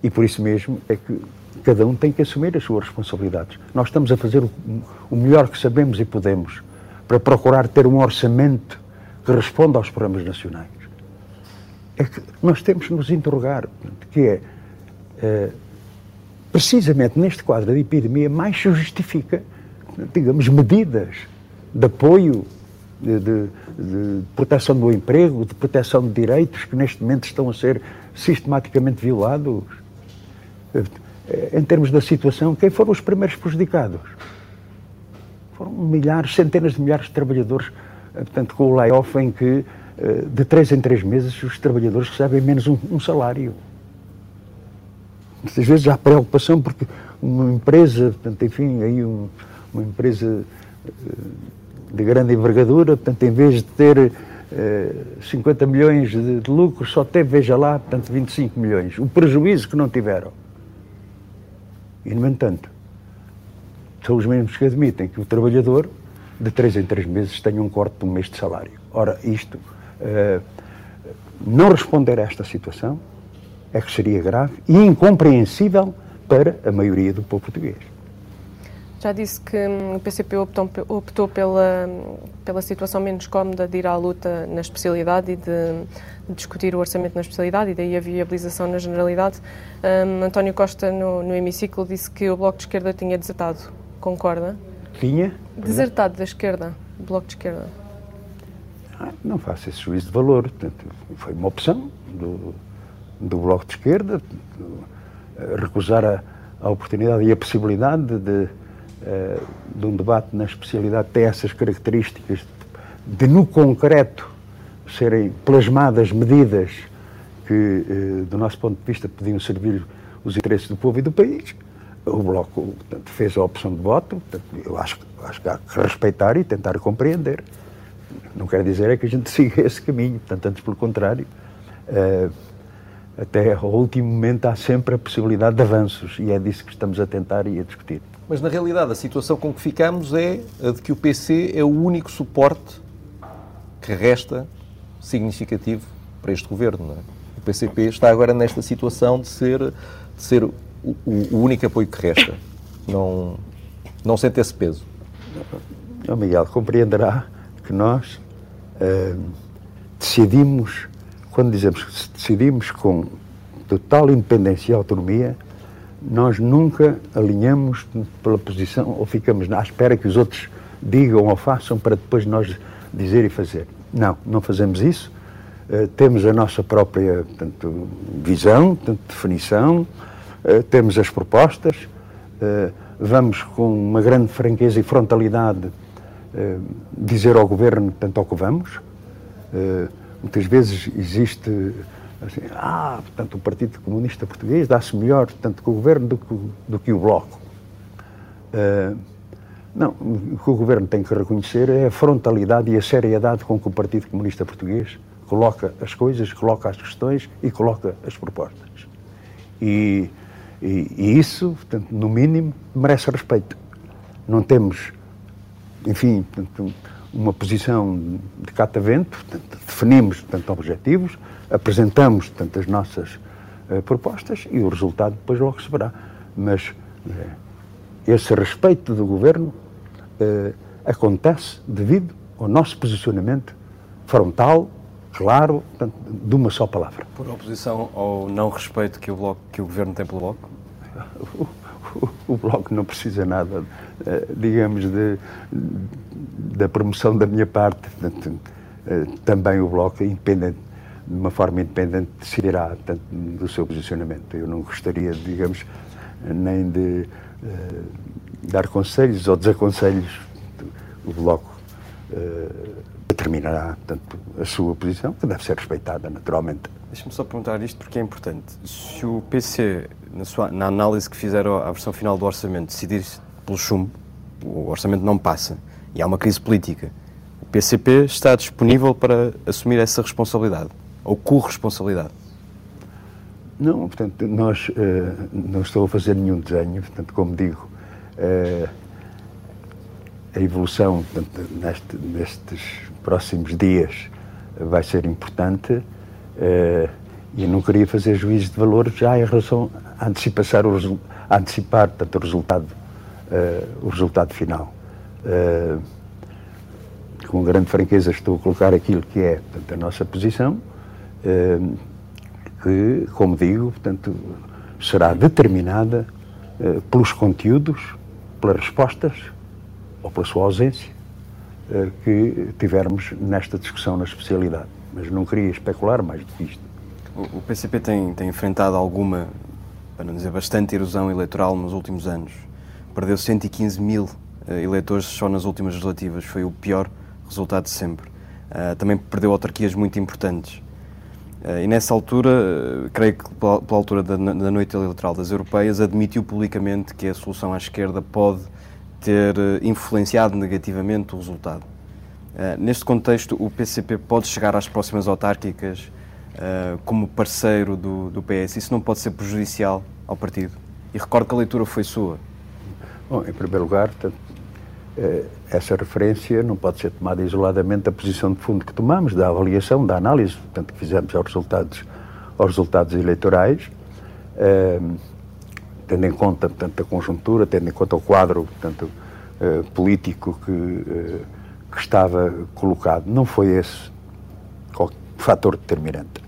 e por isso mesmo é que cada um tem que assumir as suas responsabilidades. Nós estamos a fazer o, o melhor que sabemos e podemos para procurar ter um orçamento que responda aos problemas nacionais é que nós temos que nos interrogar, que é, é precisamente neste quadro de epidemia mais se justifica, digamos, medidas de apoio, de, de, de, proteção do emprego, de proteção de direitos que neste momento estão a ser sistematicamente violados. Em termos da situação, quem foram os primeiros prejudicados? Foram milhares, centenas de milhares de trabalhadores, portanto, com o layoff em que eh, de três em três meses os trabalhadores recebem menos um, um salário. Muitas vezes há preocupação porque uma empresa, portanto, enfim, aí um, uma empresa eh, de grande envergadura, portanto, em vez de ter uh, eh, 50 milhões de, de lucro, só teve, veja lá, portanto, 25 milhões. O prejuízo que não tiveram. E, no entanto, são os mesmos que admitem que o trabalhador, de três em três meses, tenha um corte de um mês de salário. Ora, isto eh, não responder a esta situação é que seria grave e incompreensível para a maioria do povo português. Já disse que hum, o PCP optou, optou pela, pela situação menos cómoda de ir à luta na especialidade e de, de discutir o orçamento na especialidade e daí a viabilização na generalidade. Um, António Costa, no, no hemiciclo, disse que o Bloco de Esquerda tinha desertado. Concorda? Tinha? Desertado da esquerda, Bloco de Esquerda. Ah, não faço esse juízo de valor. Portanto, foi uma opção do, do Bloco de Esquerda recusar a, a oportunidade e a possibilidade de, de, eh, de um debate na especialidade ter essas características de, no concreto, serem plasmadas medidas que, eh, do nosso ponto de vista, podiam servir os interesses do povo e do país. O Bloco portanto, fez a opção de voto, portanto, eu acho, acho que há que respeitar e tentar compreender. Não quer dizer é que a gente <laughs> siga esse caminho, portanto, antes pelo contrário. Uh, até ao último momento há sempre a possibilidade de avanços e é disso que estamos a tentar e a discutir. Mas na realidade a situação com que ficamos é a de que o PC é o único suporte que resta significativo para este governo. É? O PCP está agora nesta situação de ser, de ser o, o, único apoio que resta. Não, não sente esse peso. Oh, Miguel, compreenderá que nós uh, decidimos, quando dizemos que decidimos com total independência e autonomia, nós nunca alinhamos pela posição ou ficamos à espera que os outros digam ou façam para depois nós dizer e fazer. Não, não fazemos isso. Uh, temos a nossa própria portanto, visão, portanto, definição, uh, temos as propostas, uh, vamos com uma grande franqueza e frontalidade dizer ao governo tanto ao que vamos. Muitas vezes existe assim, ah, portanto, o Partido Comunista Português dá-se melhor tanto com o governo do que, do que o Bloco. Uh, não, o que o governo tem que reconhecer é a frontalidade e a seriedade com que o Partido Comunista Português coloca as coisas, coloca as questões e coloca as propostas. E, e, e isso, portanto, no mínimo, merece respeito. Não temos enfim, uma posição de catavento, definimos portanto, objetivos, apresentamos portanto, as nossas uh, propostas e o resultado depois logo se verá. Mas uh, esse respeito do governo uh, acontece devido ao nosso posicionamento frontal, claro, portanto, de uma só palavra. Por oposição ao não respeito que o, bloco, que o governo tem pelo Bloco? <laughs> o Bloco não precisa nada, eh, digamos, de, da promoção da minha parte. Eh, também o Bloco, independente, de uma forma independente, decidirá tanto do seu posicionamento. Eu não gostaria, digamos, nem de uh, dar conselhos ou desaconselhos. O Bloco uh, determinará tanto a sua posição, que deve ser respeitada, naturalmente. Deixa-me só perguntar isto porque é importante. Se o PC na, sua, na análise que fizeram à versão final do orçamento, decidir pelo chumbo, o orçamento não passa e há uma crise política, O PCP está disponível para assumir essa responsabilidade, ou corresponsabilidade? Não, portanto, nós uh, não estou a fazer nenhum desenho, portanto, como digo, uh, a evolução portanto, neste, nestes próximos dias vai ser importante uh, e eu não queria fazer juízo de valor já em relação a antecipar o, a antecipar, portanto, o resultado, o resultado final. com grande franqueza estou a colocar aquilo que é portanto, a nossa posição que, como digo, portanto, será determinada uh, pelos conteúdos, pelas respostas ou pela sua ausência uh, que tivermos nesta discussão na especialidade. Mas não queria especular mais do que isto. O, PCP tem, tem enfrentado alguma, para não dizer bastante, erosão eleitoral nos últimos anos. Perdeu 115 mil uh, eleitores só nas últimas legislativas. Foi o pior resultado de sempre. também perdeu autarquias muito importantes. Eh, e nessa altura, eh, creio que pela, altura da, noite eleitoral das europeias, admitiu publicamente que a solução à esquerda pode ter eh, influenciado negativamente o resultado. Neste contexto, o PCP pode chegar às próximas autárquicas como parceiro do, do PS. Isso não pode ser prejudicial ao partido. E recordo que a leitura foi sua. Bom, em primeiro lugar, portanto, essa referência não pode ser tomada isoladamente da posição de fundo que tomamos, da avaliação, da análise, portanto, que fizemos aos resultados, aos resultados eleitorais, eh, tendo em conta, portanto, a conjuntura, tendo em conta o quadro, portanto, eh, político que, que estava colocado. Não foi esse o fator determinante.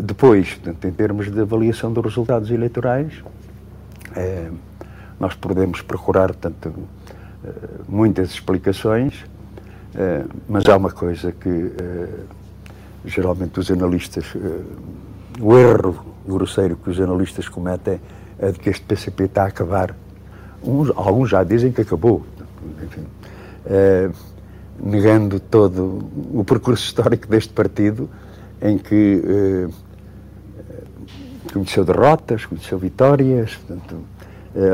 Depois, portanto, em termos de avaliação dos resultados eleitorais, nós podemos procurar, portanto, eh, muitas explicações, eh, mas há uma coisa que eh, geralmente os analistas, o erro grosseiro que os analistas cometem é de que este PCP está a acabar. Uns, alguns já dizem que acabou, enfim, negando todo o percurso histórico deste partido, em que conheceu derrotas, conheceu vitórias, portanto,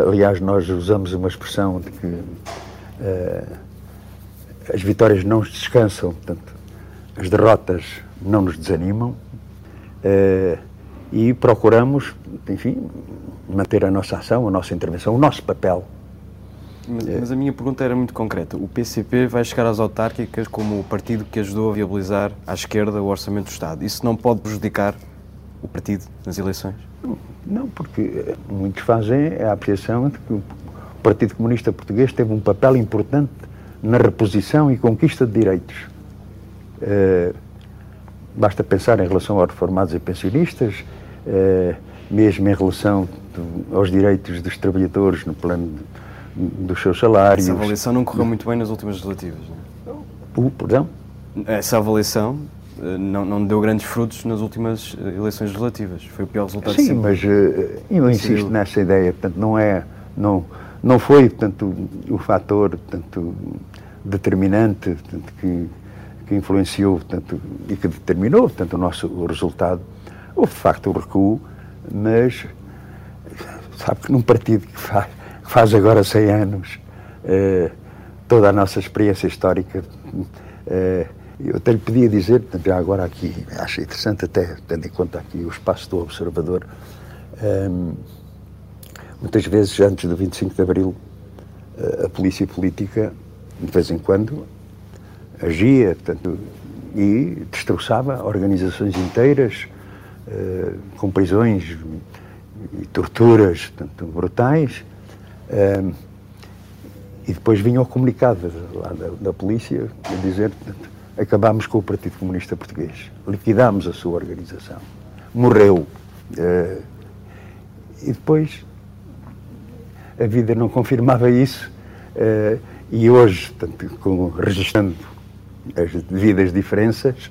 aliás, nós usamos uma expressão de que uh, as vitórias não descansam, portanto, as derrotas não nos desanimam uh, e procuramos, enfim, manter a nossa ação, a nossa intervenção, o nosso papel. Mas, mas, a minha pergunta era muito concreta. O PCP vai chegar às autárquicas como o partido que ajudou a viabilizar à esquerda o orçamento do Estado. Isso não pode prejudicar o partido nas eleições? Não, porque muitos fazem a apreciação de que o Partido Comunista Português teve um papel importante na reposição e conquista de direitos. Uh, basta pensar em relação aos reformados e pensionistas, uh, mesmo em relação do, aos direitos dos trabalhadores no plano de, dos seus salários. Essa avaliação não correu muito bem nas últimas legislativas, não é? O, perdão? Essa avaliação eh, não, não deu grandes frutos nas últimas eh, eleições legislativas. Foi o pior resultado Sim, mas uh, eu insisto nessa ideia. Portanto, não é, não, não foi portanto, o fator portanto, determinante portanto, que, que influenciou portanto, e que determinou portanto, o nosso o resultado. Houve, de facto, o recuo, mas <laughs> sabe que num partido que faz, que faz agora 100 anos, uh, toda a nossa experiência histórica uh, eu até lhe podia dizer, já agora aqui, acho interessante até, tendo em conta aqui o espaço do observador, um, muitas vezes antes do 25 de Abril, a polícia política, de vez em quando, agia portanto, e destroçava organizações inteiras, uh, com prisões e torturas portanto, brutais. Um, e depois vinha o comunicado lá da, da polícia a dizer portanto, acabámos com o Partido Comunista Português, liquidámos a sua organização, morreu. Uh, e depois a vida não confirmava isso, uh, e hoje, tanto, com, registrando as devidas diferenças,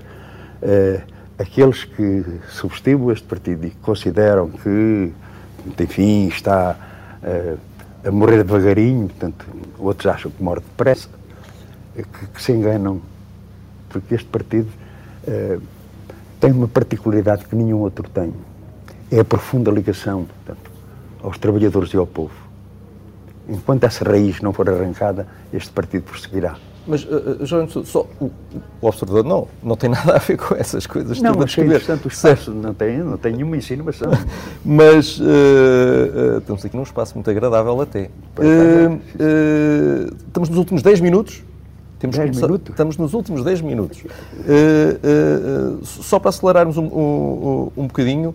uh, aqueles que subestimam este partido e consideram que, enfim, está a morrer devagarinho, portanto, outros acham que morre depressa, que, que se enganam porque este partido uh, tem uma particularidade que nenhum outro tem. É a profunda ligação portanto, aos trabalhadores e ao povo. Enquanto essa raiz não for arrancada, este partido prosseguirá. Mas, uh, Jorge, só, o, o, observador não, não tem <laughs> nada a ver com essas coisas. Não, achei interessante o espaço, não tem, não tem nenhuma insinuação. <laughs> mas uh, uh, estamos aqui num espaço muito agradável até. estamos nos últimos 10 minutos. Temos 10 minutos? Estamos nos últimos 10 minutos. só para acelerarmos um, um, um bocadinho,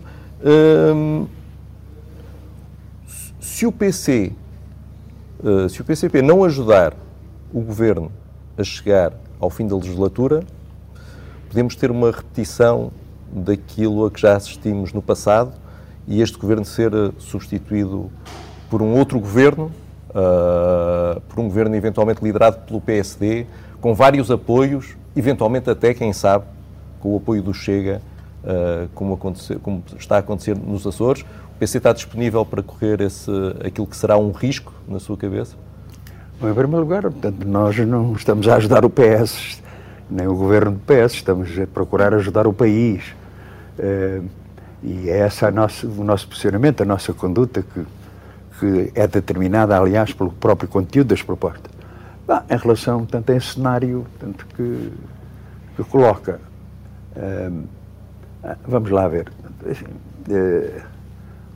se o PC, se o PCP não ajudar o Governo a chegar ao fim da legislatura, podemos ter uma repetição daquilo a que já assistimos no passado e este governo ser substituído por um outro governo, uh, por um governo eventualmente liderado pelo PSD, com vários apoios, eventualmente até, quem sabe, com o apoio do Chega, uh, como, como, está a acontecer nos Açores. O PC está disponível para correr esse, aquilo que será um risco na sua cabeça? Bom, em primeiro lugar, portanto, nós não estamos a ajudar o PS, nem o governo do PS, estamos a procurar ajudar o país. Uh, e é esse nosso, o nosso posicionamento, a nossa conduta, que, que é determinada, aliás, pelo próprio conteúdo das propostas. Em relação, tanto a esse cenário tanto que, que coloca. Uh, vamos lá ver. Uh,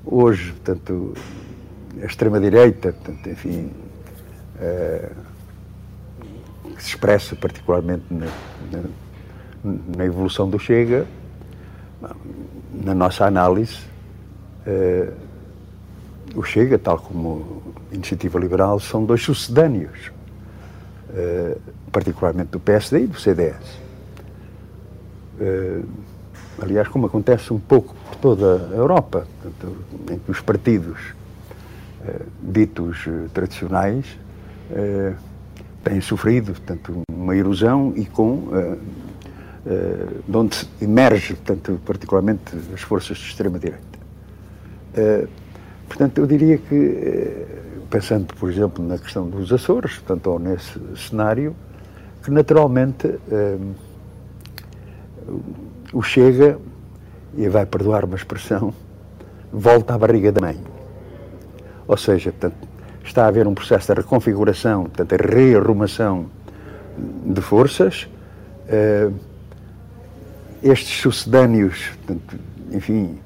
hoje, portanto, a extrema-direita, enfim, eh, que se expressa particularmente na, na, na, evolução do Chega, na nossa análise, uh, o Chega, tal como a Iniciativa Liberal, são dois sucedâneos, uh, particularmente do PSD e do CDS. Uh, aliás, como acontece um pouco por toda a Europa, em que os partidos ditos tradicionais têm sofrido portanto, uma erosão e com de onde emerge, portanto, particularmente as forças de extrema-direita. Portanto, eu diria que, pensando, por exemplo, na questão dos Açores, portanto, ou nesse cenário, que naturalmente o Chega, e vai perdoar uma expressão, volta à barriga da mãe. Ou seja, portanto, está a haver um processo de reconfiguração, portanto, a rearrumação de forças. Uh, estes sucedâneos, portanto, enfim,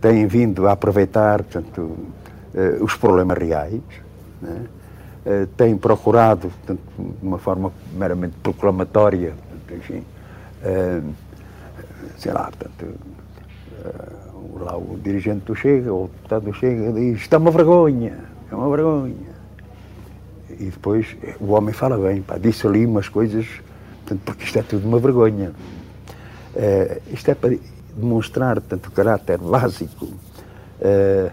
têm vindo a aproveitar portanto, uh, os problemas reais, né? têm procurado, portanto, de uma forma meramente proclamatória, enfim, sei lá, portanto, lá o dirigente do Chega, ou o deputado do Chega, diz: Está uma vergonha, é uma vergonha. E depois o homem fala bem, pá, disse ali umas coisas, portanto, porque isto é tudo uma vergonha. Isto é para demonstrar tanto o caráter básico, uh,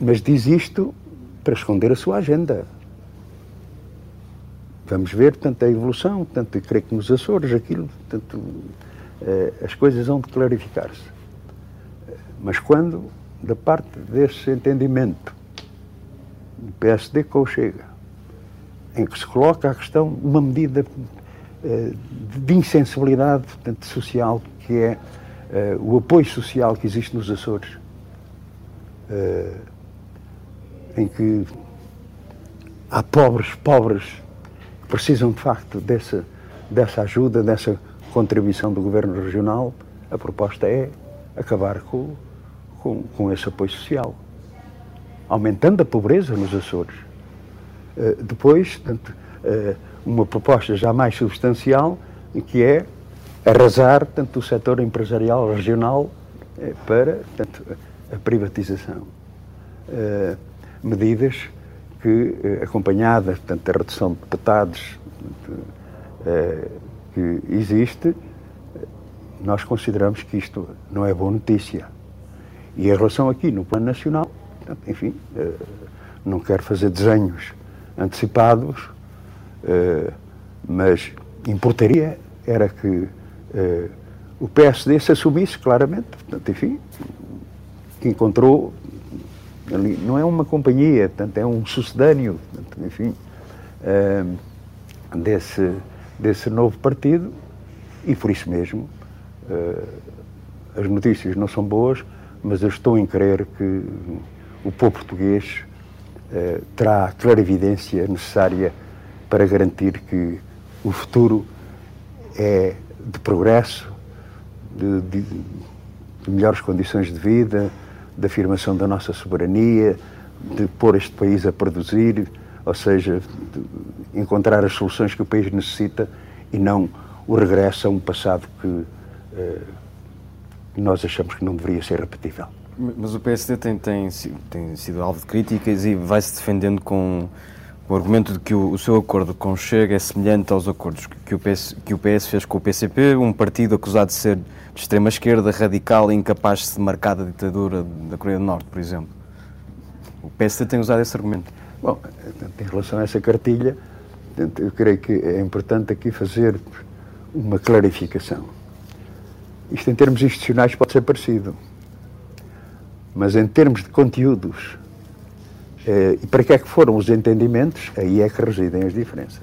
mas diz isto para esconder a sua agenda. Vamos ver, portanto, a evolução, portanto, creio que nos Açores aquilo, portanto, uh, as coisas vão clarificar-se. Mas quando, da parte desse entendimento, do PSD com o Chega, em que se coloca a questão, uma medida eh, de insensibilidade portanto, social, que é uh, o apoio social que existe nos Açores, uh, em que há pobres, pobres, que precisam de facto dessa, dessa ajuda, dessa contribuição do Governo Regional, a proposta é acabar com, com, com esse apoio social, aumentando a pobreza nos Açores. Uh, depois, uma proposta já mais substancial, que é arrasar tanto o setor empresarial regional uh, para tanto, a privatização. medidas que, acompanhadas portanto, da redução de deputados que existe, nós consideramos que isto não é boa notícia. E em relação aqui no plano nacional, enfim, eh, não quero fazer desenhos antecipados, eh, mas importaria era que eh, o PSD se assumisse claramente, portanto, enfim, que encontrou ali, não é uma companhia, portanto, é um sucedâneo, portanto, enfim, desse, desse novo partido e por isso mesmo as notícias não são boas, mas eu estou em crer que o povo português eh, terá a clarividência necessária para garantir que o futuro é de progresso, de, de, de melhores condições de vida, de afirmação da nossa soberania, de pôr este país a produzir, ou seja, encontrar as soluções que o país necessita e não o regresso a um passado que eh, nós achamos que não deveria ser repetível. Mas o PSD tem, tem, tem sido alvo de críticas e vai-se defendendo com o argumento de que o, o, seu acordo com Chega é semelhante aos acordos que o, PS, que o PS fez com o PCP, um partido acusado de ser de extrema-esquerda, radical e incapaz de se marcar da ditadura da Coreia do Norte, por exemplo. O PSD tem usado esse argumento. Bom, em relação a essa cartilha, eu creio que é importante aqui fazer uma clarificação. Isto em termos institucionais pode ser parecido, mas em termos de conteúdos, e para que é que foram os entendimentos, aí é que residem as diferenças.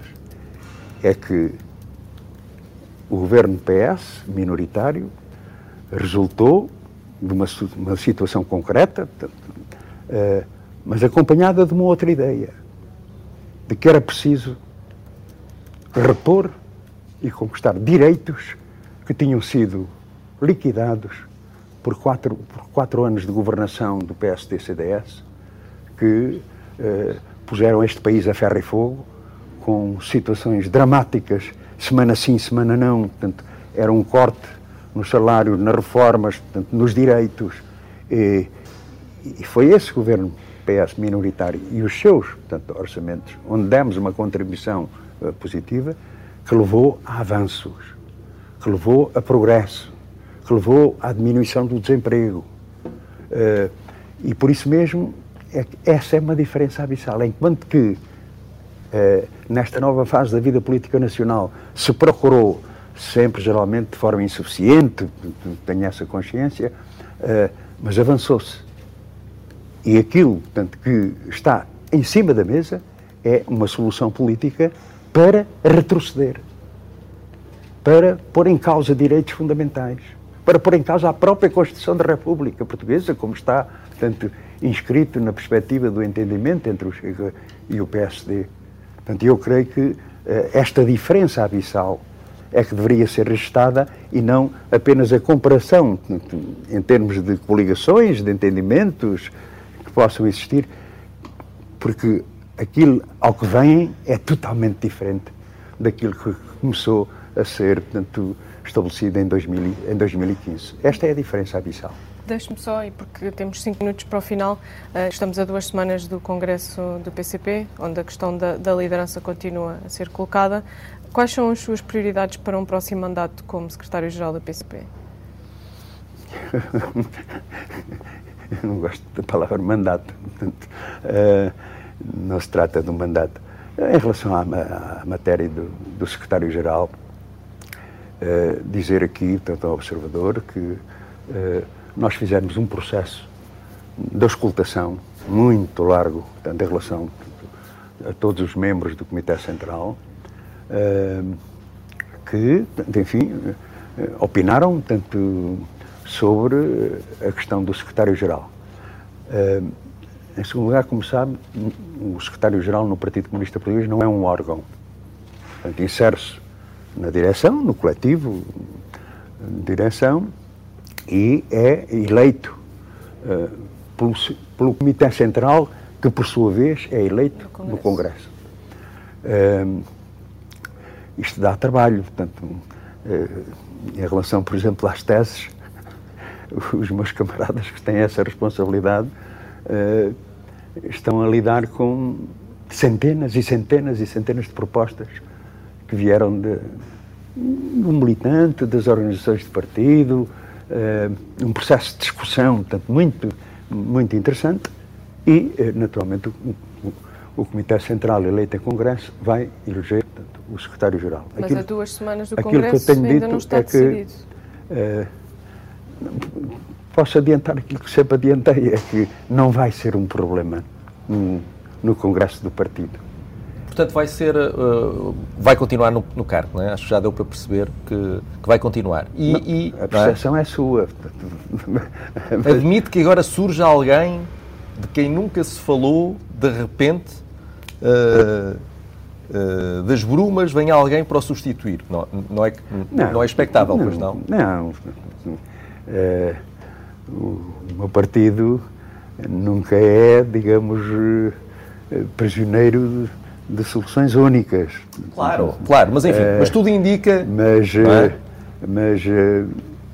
É que o governo PS, minoritário, resultou de uma, uma situação concreta, eh, mas acompanhada de uma outra ideia, de que era preciso repor e conquistar direitos que tinham sido liquidados por quatro, por quatro anos de governação do PSD-CDS, que eh, puseram este país a ferro e fogo, com situações dramáticas, semana sim, semana não. Portanto, era um corte no salário, nas reformas, portanto, nos direitos. E, e foi esse governo PS minoritário e os seus portanto, orçamentos, onde demos uma contribuição uh, positiva, que levou a avanços, que levou a progresso, que levou à diminuição do desemprego. Uh, e por isso mesmo, é, essa é uma diferença abissal. Enquanto que, uh, nesta nova fase da vida política nacional, se procurou, sempre geralmente de forma insuficiente, tenho essa consciência, mas avançou-se e aquilo portanto, que está em cima da mesa é uma solução política para retroceder, para pôr em causa direitos fundamentais, para pôr em causa a própria Constituição da República Portuguesa, como está portanto, inscrito na perspectiva do entendimento entre o Chega e o PSD. Portanto, eu creio que uh, esta diferença abissal é que deveria ser registada e não apenas a comparação em termos de coligações, de entendimentos, que possam existir, porque aquilo ao que vêm é totalmente diferente daquilo que começou a ser, portanto, estabelecido em, 2000, em 2015. Esta é a diferença abissal. Deixe-me só, e porque temos cinco minutos para o final, uh, estamos a duas semanas do Congresso do PCP, onde a questão da, da, liderança continua a ser colocada. Quais são as suas prioridades para um próximo mandato como secretário-geral do PCP? <laughs> eu não gosto da palavra mandato, portanto, uh, não se trata de um mandato. Em relação à, à matéria do, do secretário-geral, uh, dizer aqui, portanto, ao observador, que uh, nós fizemos um processo de auscultação muito largo, portanto, em relação a todos os membros do Comitê Central, que, enfim, opinaram, tanto sobre a questão do secretário-geral. Uh, em segundo lugar, como sabe, o secretário-geral no Partido Comunista Português não é um órgão. Portanto, insere-se na direção, no coletivo direção, e é eleito uh, pelo, pelo, Comitê Central, que por sua vez é eleito no Congresso. Uh, isto dá trabalho, portanto, uh, em relação, por exemplo, às teses, <laughs> os meus camaradas que têm essa responsabilidade uh, estão a lidar com centenas e centenas e centenas de propostas que vieram de, um militante, das organizações de partido, um processo de discussão, portanto, muito, muito interessante e, uh, naturalmente, o, o, o, Comitê Central eleito em Congresso vai eleger portanto, o Secretário-Geral. Mas aquilo, há duas semanas do Congresso ainda não está é decidido. Que, posso adiantar aquilo que sempre adiantei, é que não vai ser um problema no, no Congresso do Partido. Portanto, vai ser, uh, vai continuar no, no cargo, não é? Acho que já deu para perceber que, que vai continuar. E, não, e a percepção é? é? sua. <laughs> Admite que agora surge alguém de quem nunca se falou, de repente, uh, uh, das brumas venha alguém para o substituir. Não, não, é, não, não é expectável, não, pois não? Não. Uh, o meu partido nunca é, digamos, prisioneiro de, soluções únicas. Claro, claro, mas enfim, mas tudo indica. Mas. É? mas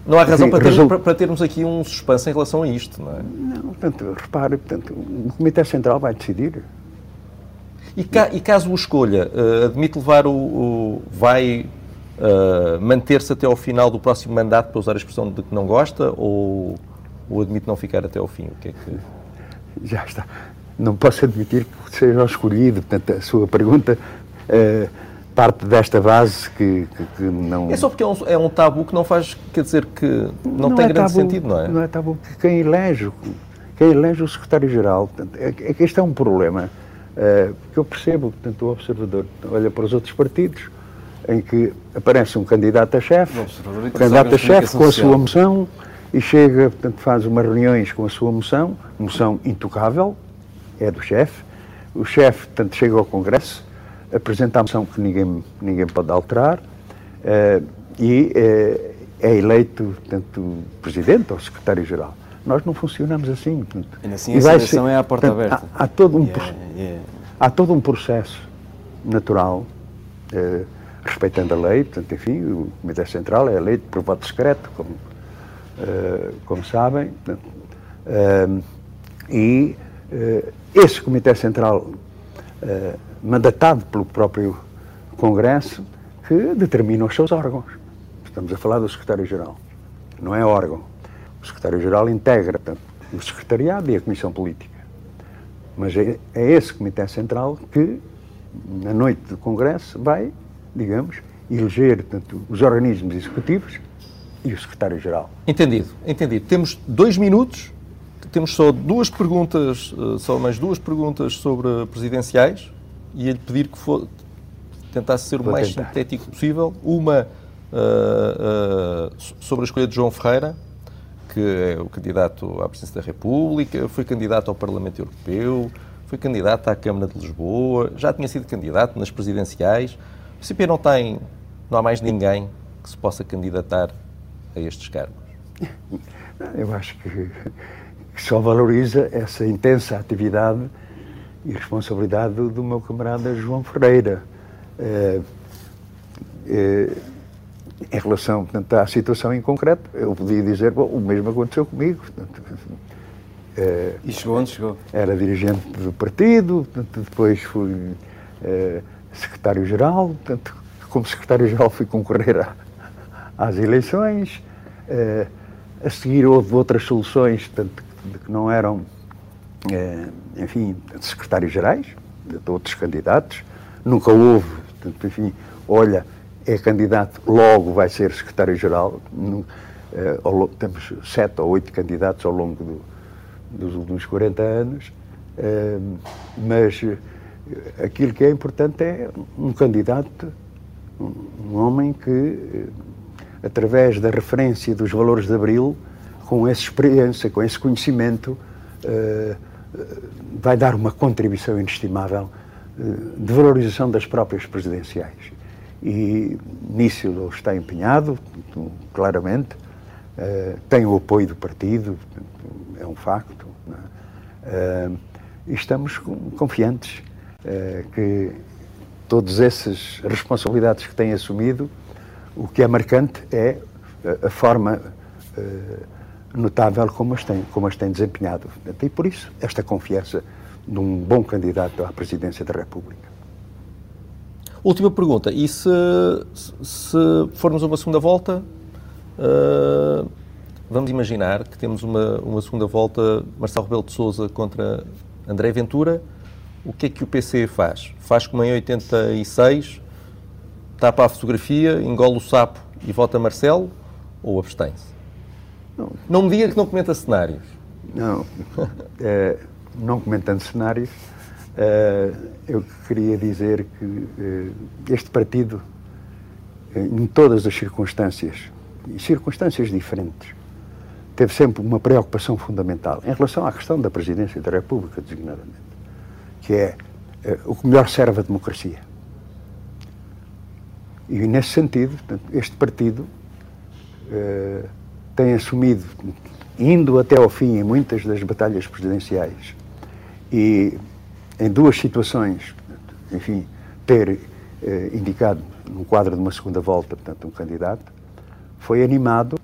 não há razão para, termos, para termos aqui um suspense em relação a isto, não é? Não, portanto, repare, portanto, o Comitê Central vai decidir. E, ca, e caso o escolha, uh, admite levar o. o vai uh, manter-se até ao final do próximo mandato, para usar a expressão de que não gosta, ou, ou admite não ficar até ao fim? O que é que... Já está. Não posso admitir que seja escolhido. Portanto, a sua pergunta. Uh, parte desta base que, que, que, não. É só porque é um, é um, tabu que não faz, quer dizer, que não, não tem é grande tabu, sentido, não é? Não é tabu. Quem elege, quem elege o secretário-geral, é, é que este é um problema uh, que eu percebo, portanto, o observador olha para os outros partidos, em que aparece um candidato a chefe, um candidato a chefe com a sua moção e chega, portanto, faz umas reuniões com a sua moção, moção intocável, é do chefe, o chefe, portanto, chega ao Congresso apresenta a moção que ninguém, ninguém pode alterar uh, e uh, é eleito, tanto presidente ou secretário-geral. Nós não funcionamos assim. Portanto, e assim a seleção ser, é à porta portanto, aberta. Há, há, todo um, yeah, yeah. há todo um processo natural, uh, respeitando a lei, portanto, enfim, o Comitê Central é eleito por voto secreto, como, como sabem, portanto, e esse Comitê Central mandatado pelo próprio Congresso, que determina os seus órgãos. Estamos a falar do Secretário-Geral, não é órgão. O Secretário-Geral integra portanto, o Secretariado e a Comissão Política. Mas é, é esse Comitê Central que, na noite do Congresso, vai, digamos, eleger portanto, os organismos executivos e o Secretário-Geral. Entendido, entendido. Temos dois minutos, temos só duas perguntas, eh, só mais duas perguntas sobre presidenciais ia-lhe pedir que for, tentasse ser o Vou mais tentar. sintético possível. Uma uh, uh, sobre a escolha de João Ferreira, que é o candidato à presidência da República, foi candidato ao Parlamento Europeu, foi candidato à Câmara de Lisboa, já tinha sido candidato nas presidenciais. O CP não tem, não há mais ninguém que se possa candidatar a estes cargos. Eu acho que só valoriza essa intensa atividade e responsabilidade do, do meu camarada João Ferreira. É, é, em relação portanto, à situação em concreto, eu podia dizer, bom, o mesmo aconteceu comigo. Portanto, é, e chegou onde chegou? Era dirigente do partido, portanto, depois fui secretário-geral, como secretário-geral fui concorrer a, às eleições, a seguir houve outras soluções, portanto, que não eram eh, enfim, secretários-gerais, de outros candidatos. Nunca houve, enfim, olha, é candidato, logo vai ser secretário-geral. Eh, temos sete ou oito candidatos ao longo do, dos últimos 40 anos, eh, mas aquilo que é importante é um candidato, um homem que, através da referência dos valores de Abril, com essa experiência, com esse conhecimento, vai dar uma contribuição inestimável eh, de valorização das próprias presidenciais. E nisso ele está empenhado, claramente, eh, tem o apoio do partido, é um facto. É? Eh, e estamos confiantes que todas essas responsabilidades que tem assumido, o que é marcante é a forma notável como as tem, como as tem desempenhado. E por isso, esta confiança de um bom candidato à presidência da República. Última pergunta. E se, se formos a uma segunda volta, uh, vamos imaginar que temos uma, uma segunda volta Marcelo Rebelo de Sousa contra André Ventura, o que é que o PC faz? Faz como em 86, tapa a fotografia, engole o sapo e vota Marcelo ou abstém-se? Não. não me diga que não comenta cenários. Não, é, <laughs> não comentando cenários, é, eu queria dizer que é, este partido, em todas as circunstâncias, e circunstâncias diferentes, teve sempre uma preocupação fundamental em relação à questão da presidência da República, designadamente, que é o que melhor serve a democracia. E nesse sentido, este partido uh, tem assumido, indo até ao fim em muitas das batalhas presidenciais e em duas situações, enfim, ter uh, indicado no quadro de uma segunda volta, portanto, um candidato, foi animado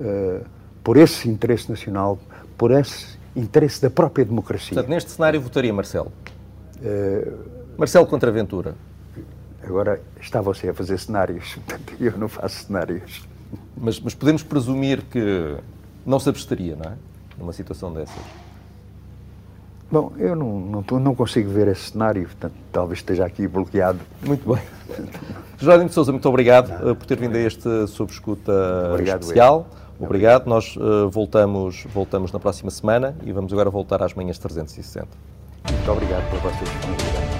uh, por esse interesse nacional, por esse interesse da própria democracia. Portanto, neste cenário votaria Marcelo? Uh, Marcelo contra Ventura? Agora está você a fazer cenários, <laughs> portanto, eu não faço cenários. Mas, mas podemos presumir que não se absteria, não é? Numa situação dessas. Bom, eu não, não, não, consigo ver esse cenário, portanto, talvez esteja aqui bloqueado. Muito bem. Jerónimo de Souza, muito obrigado Não, por ter vindo a este Sob Escuta obrigado, especial. Eu. Obrigado. Nós uh, voltamos, voltamos na próxima semana e vamos agora voltar às manhãs 360. Muito obrigado pela vossa disponibilidade.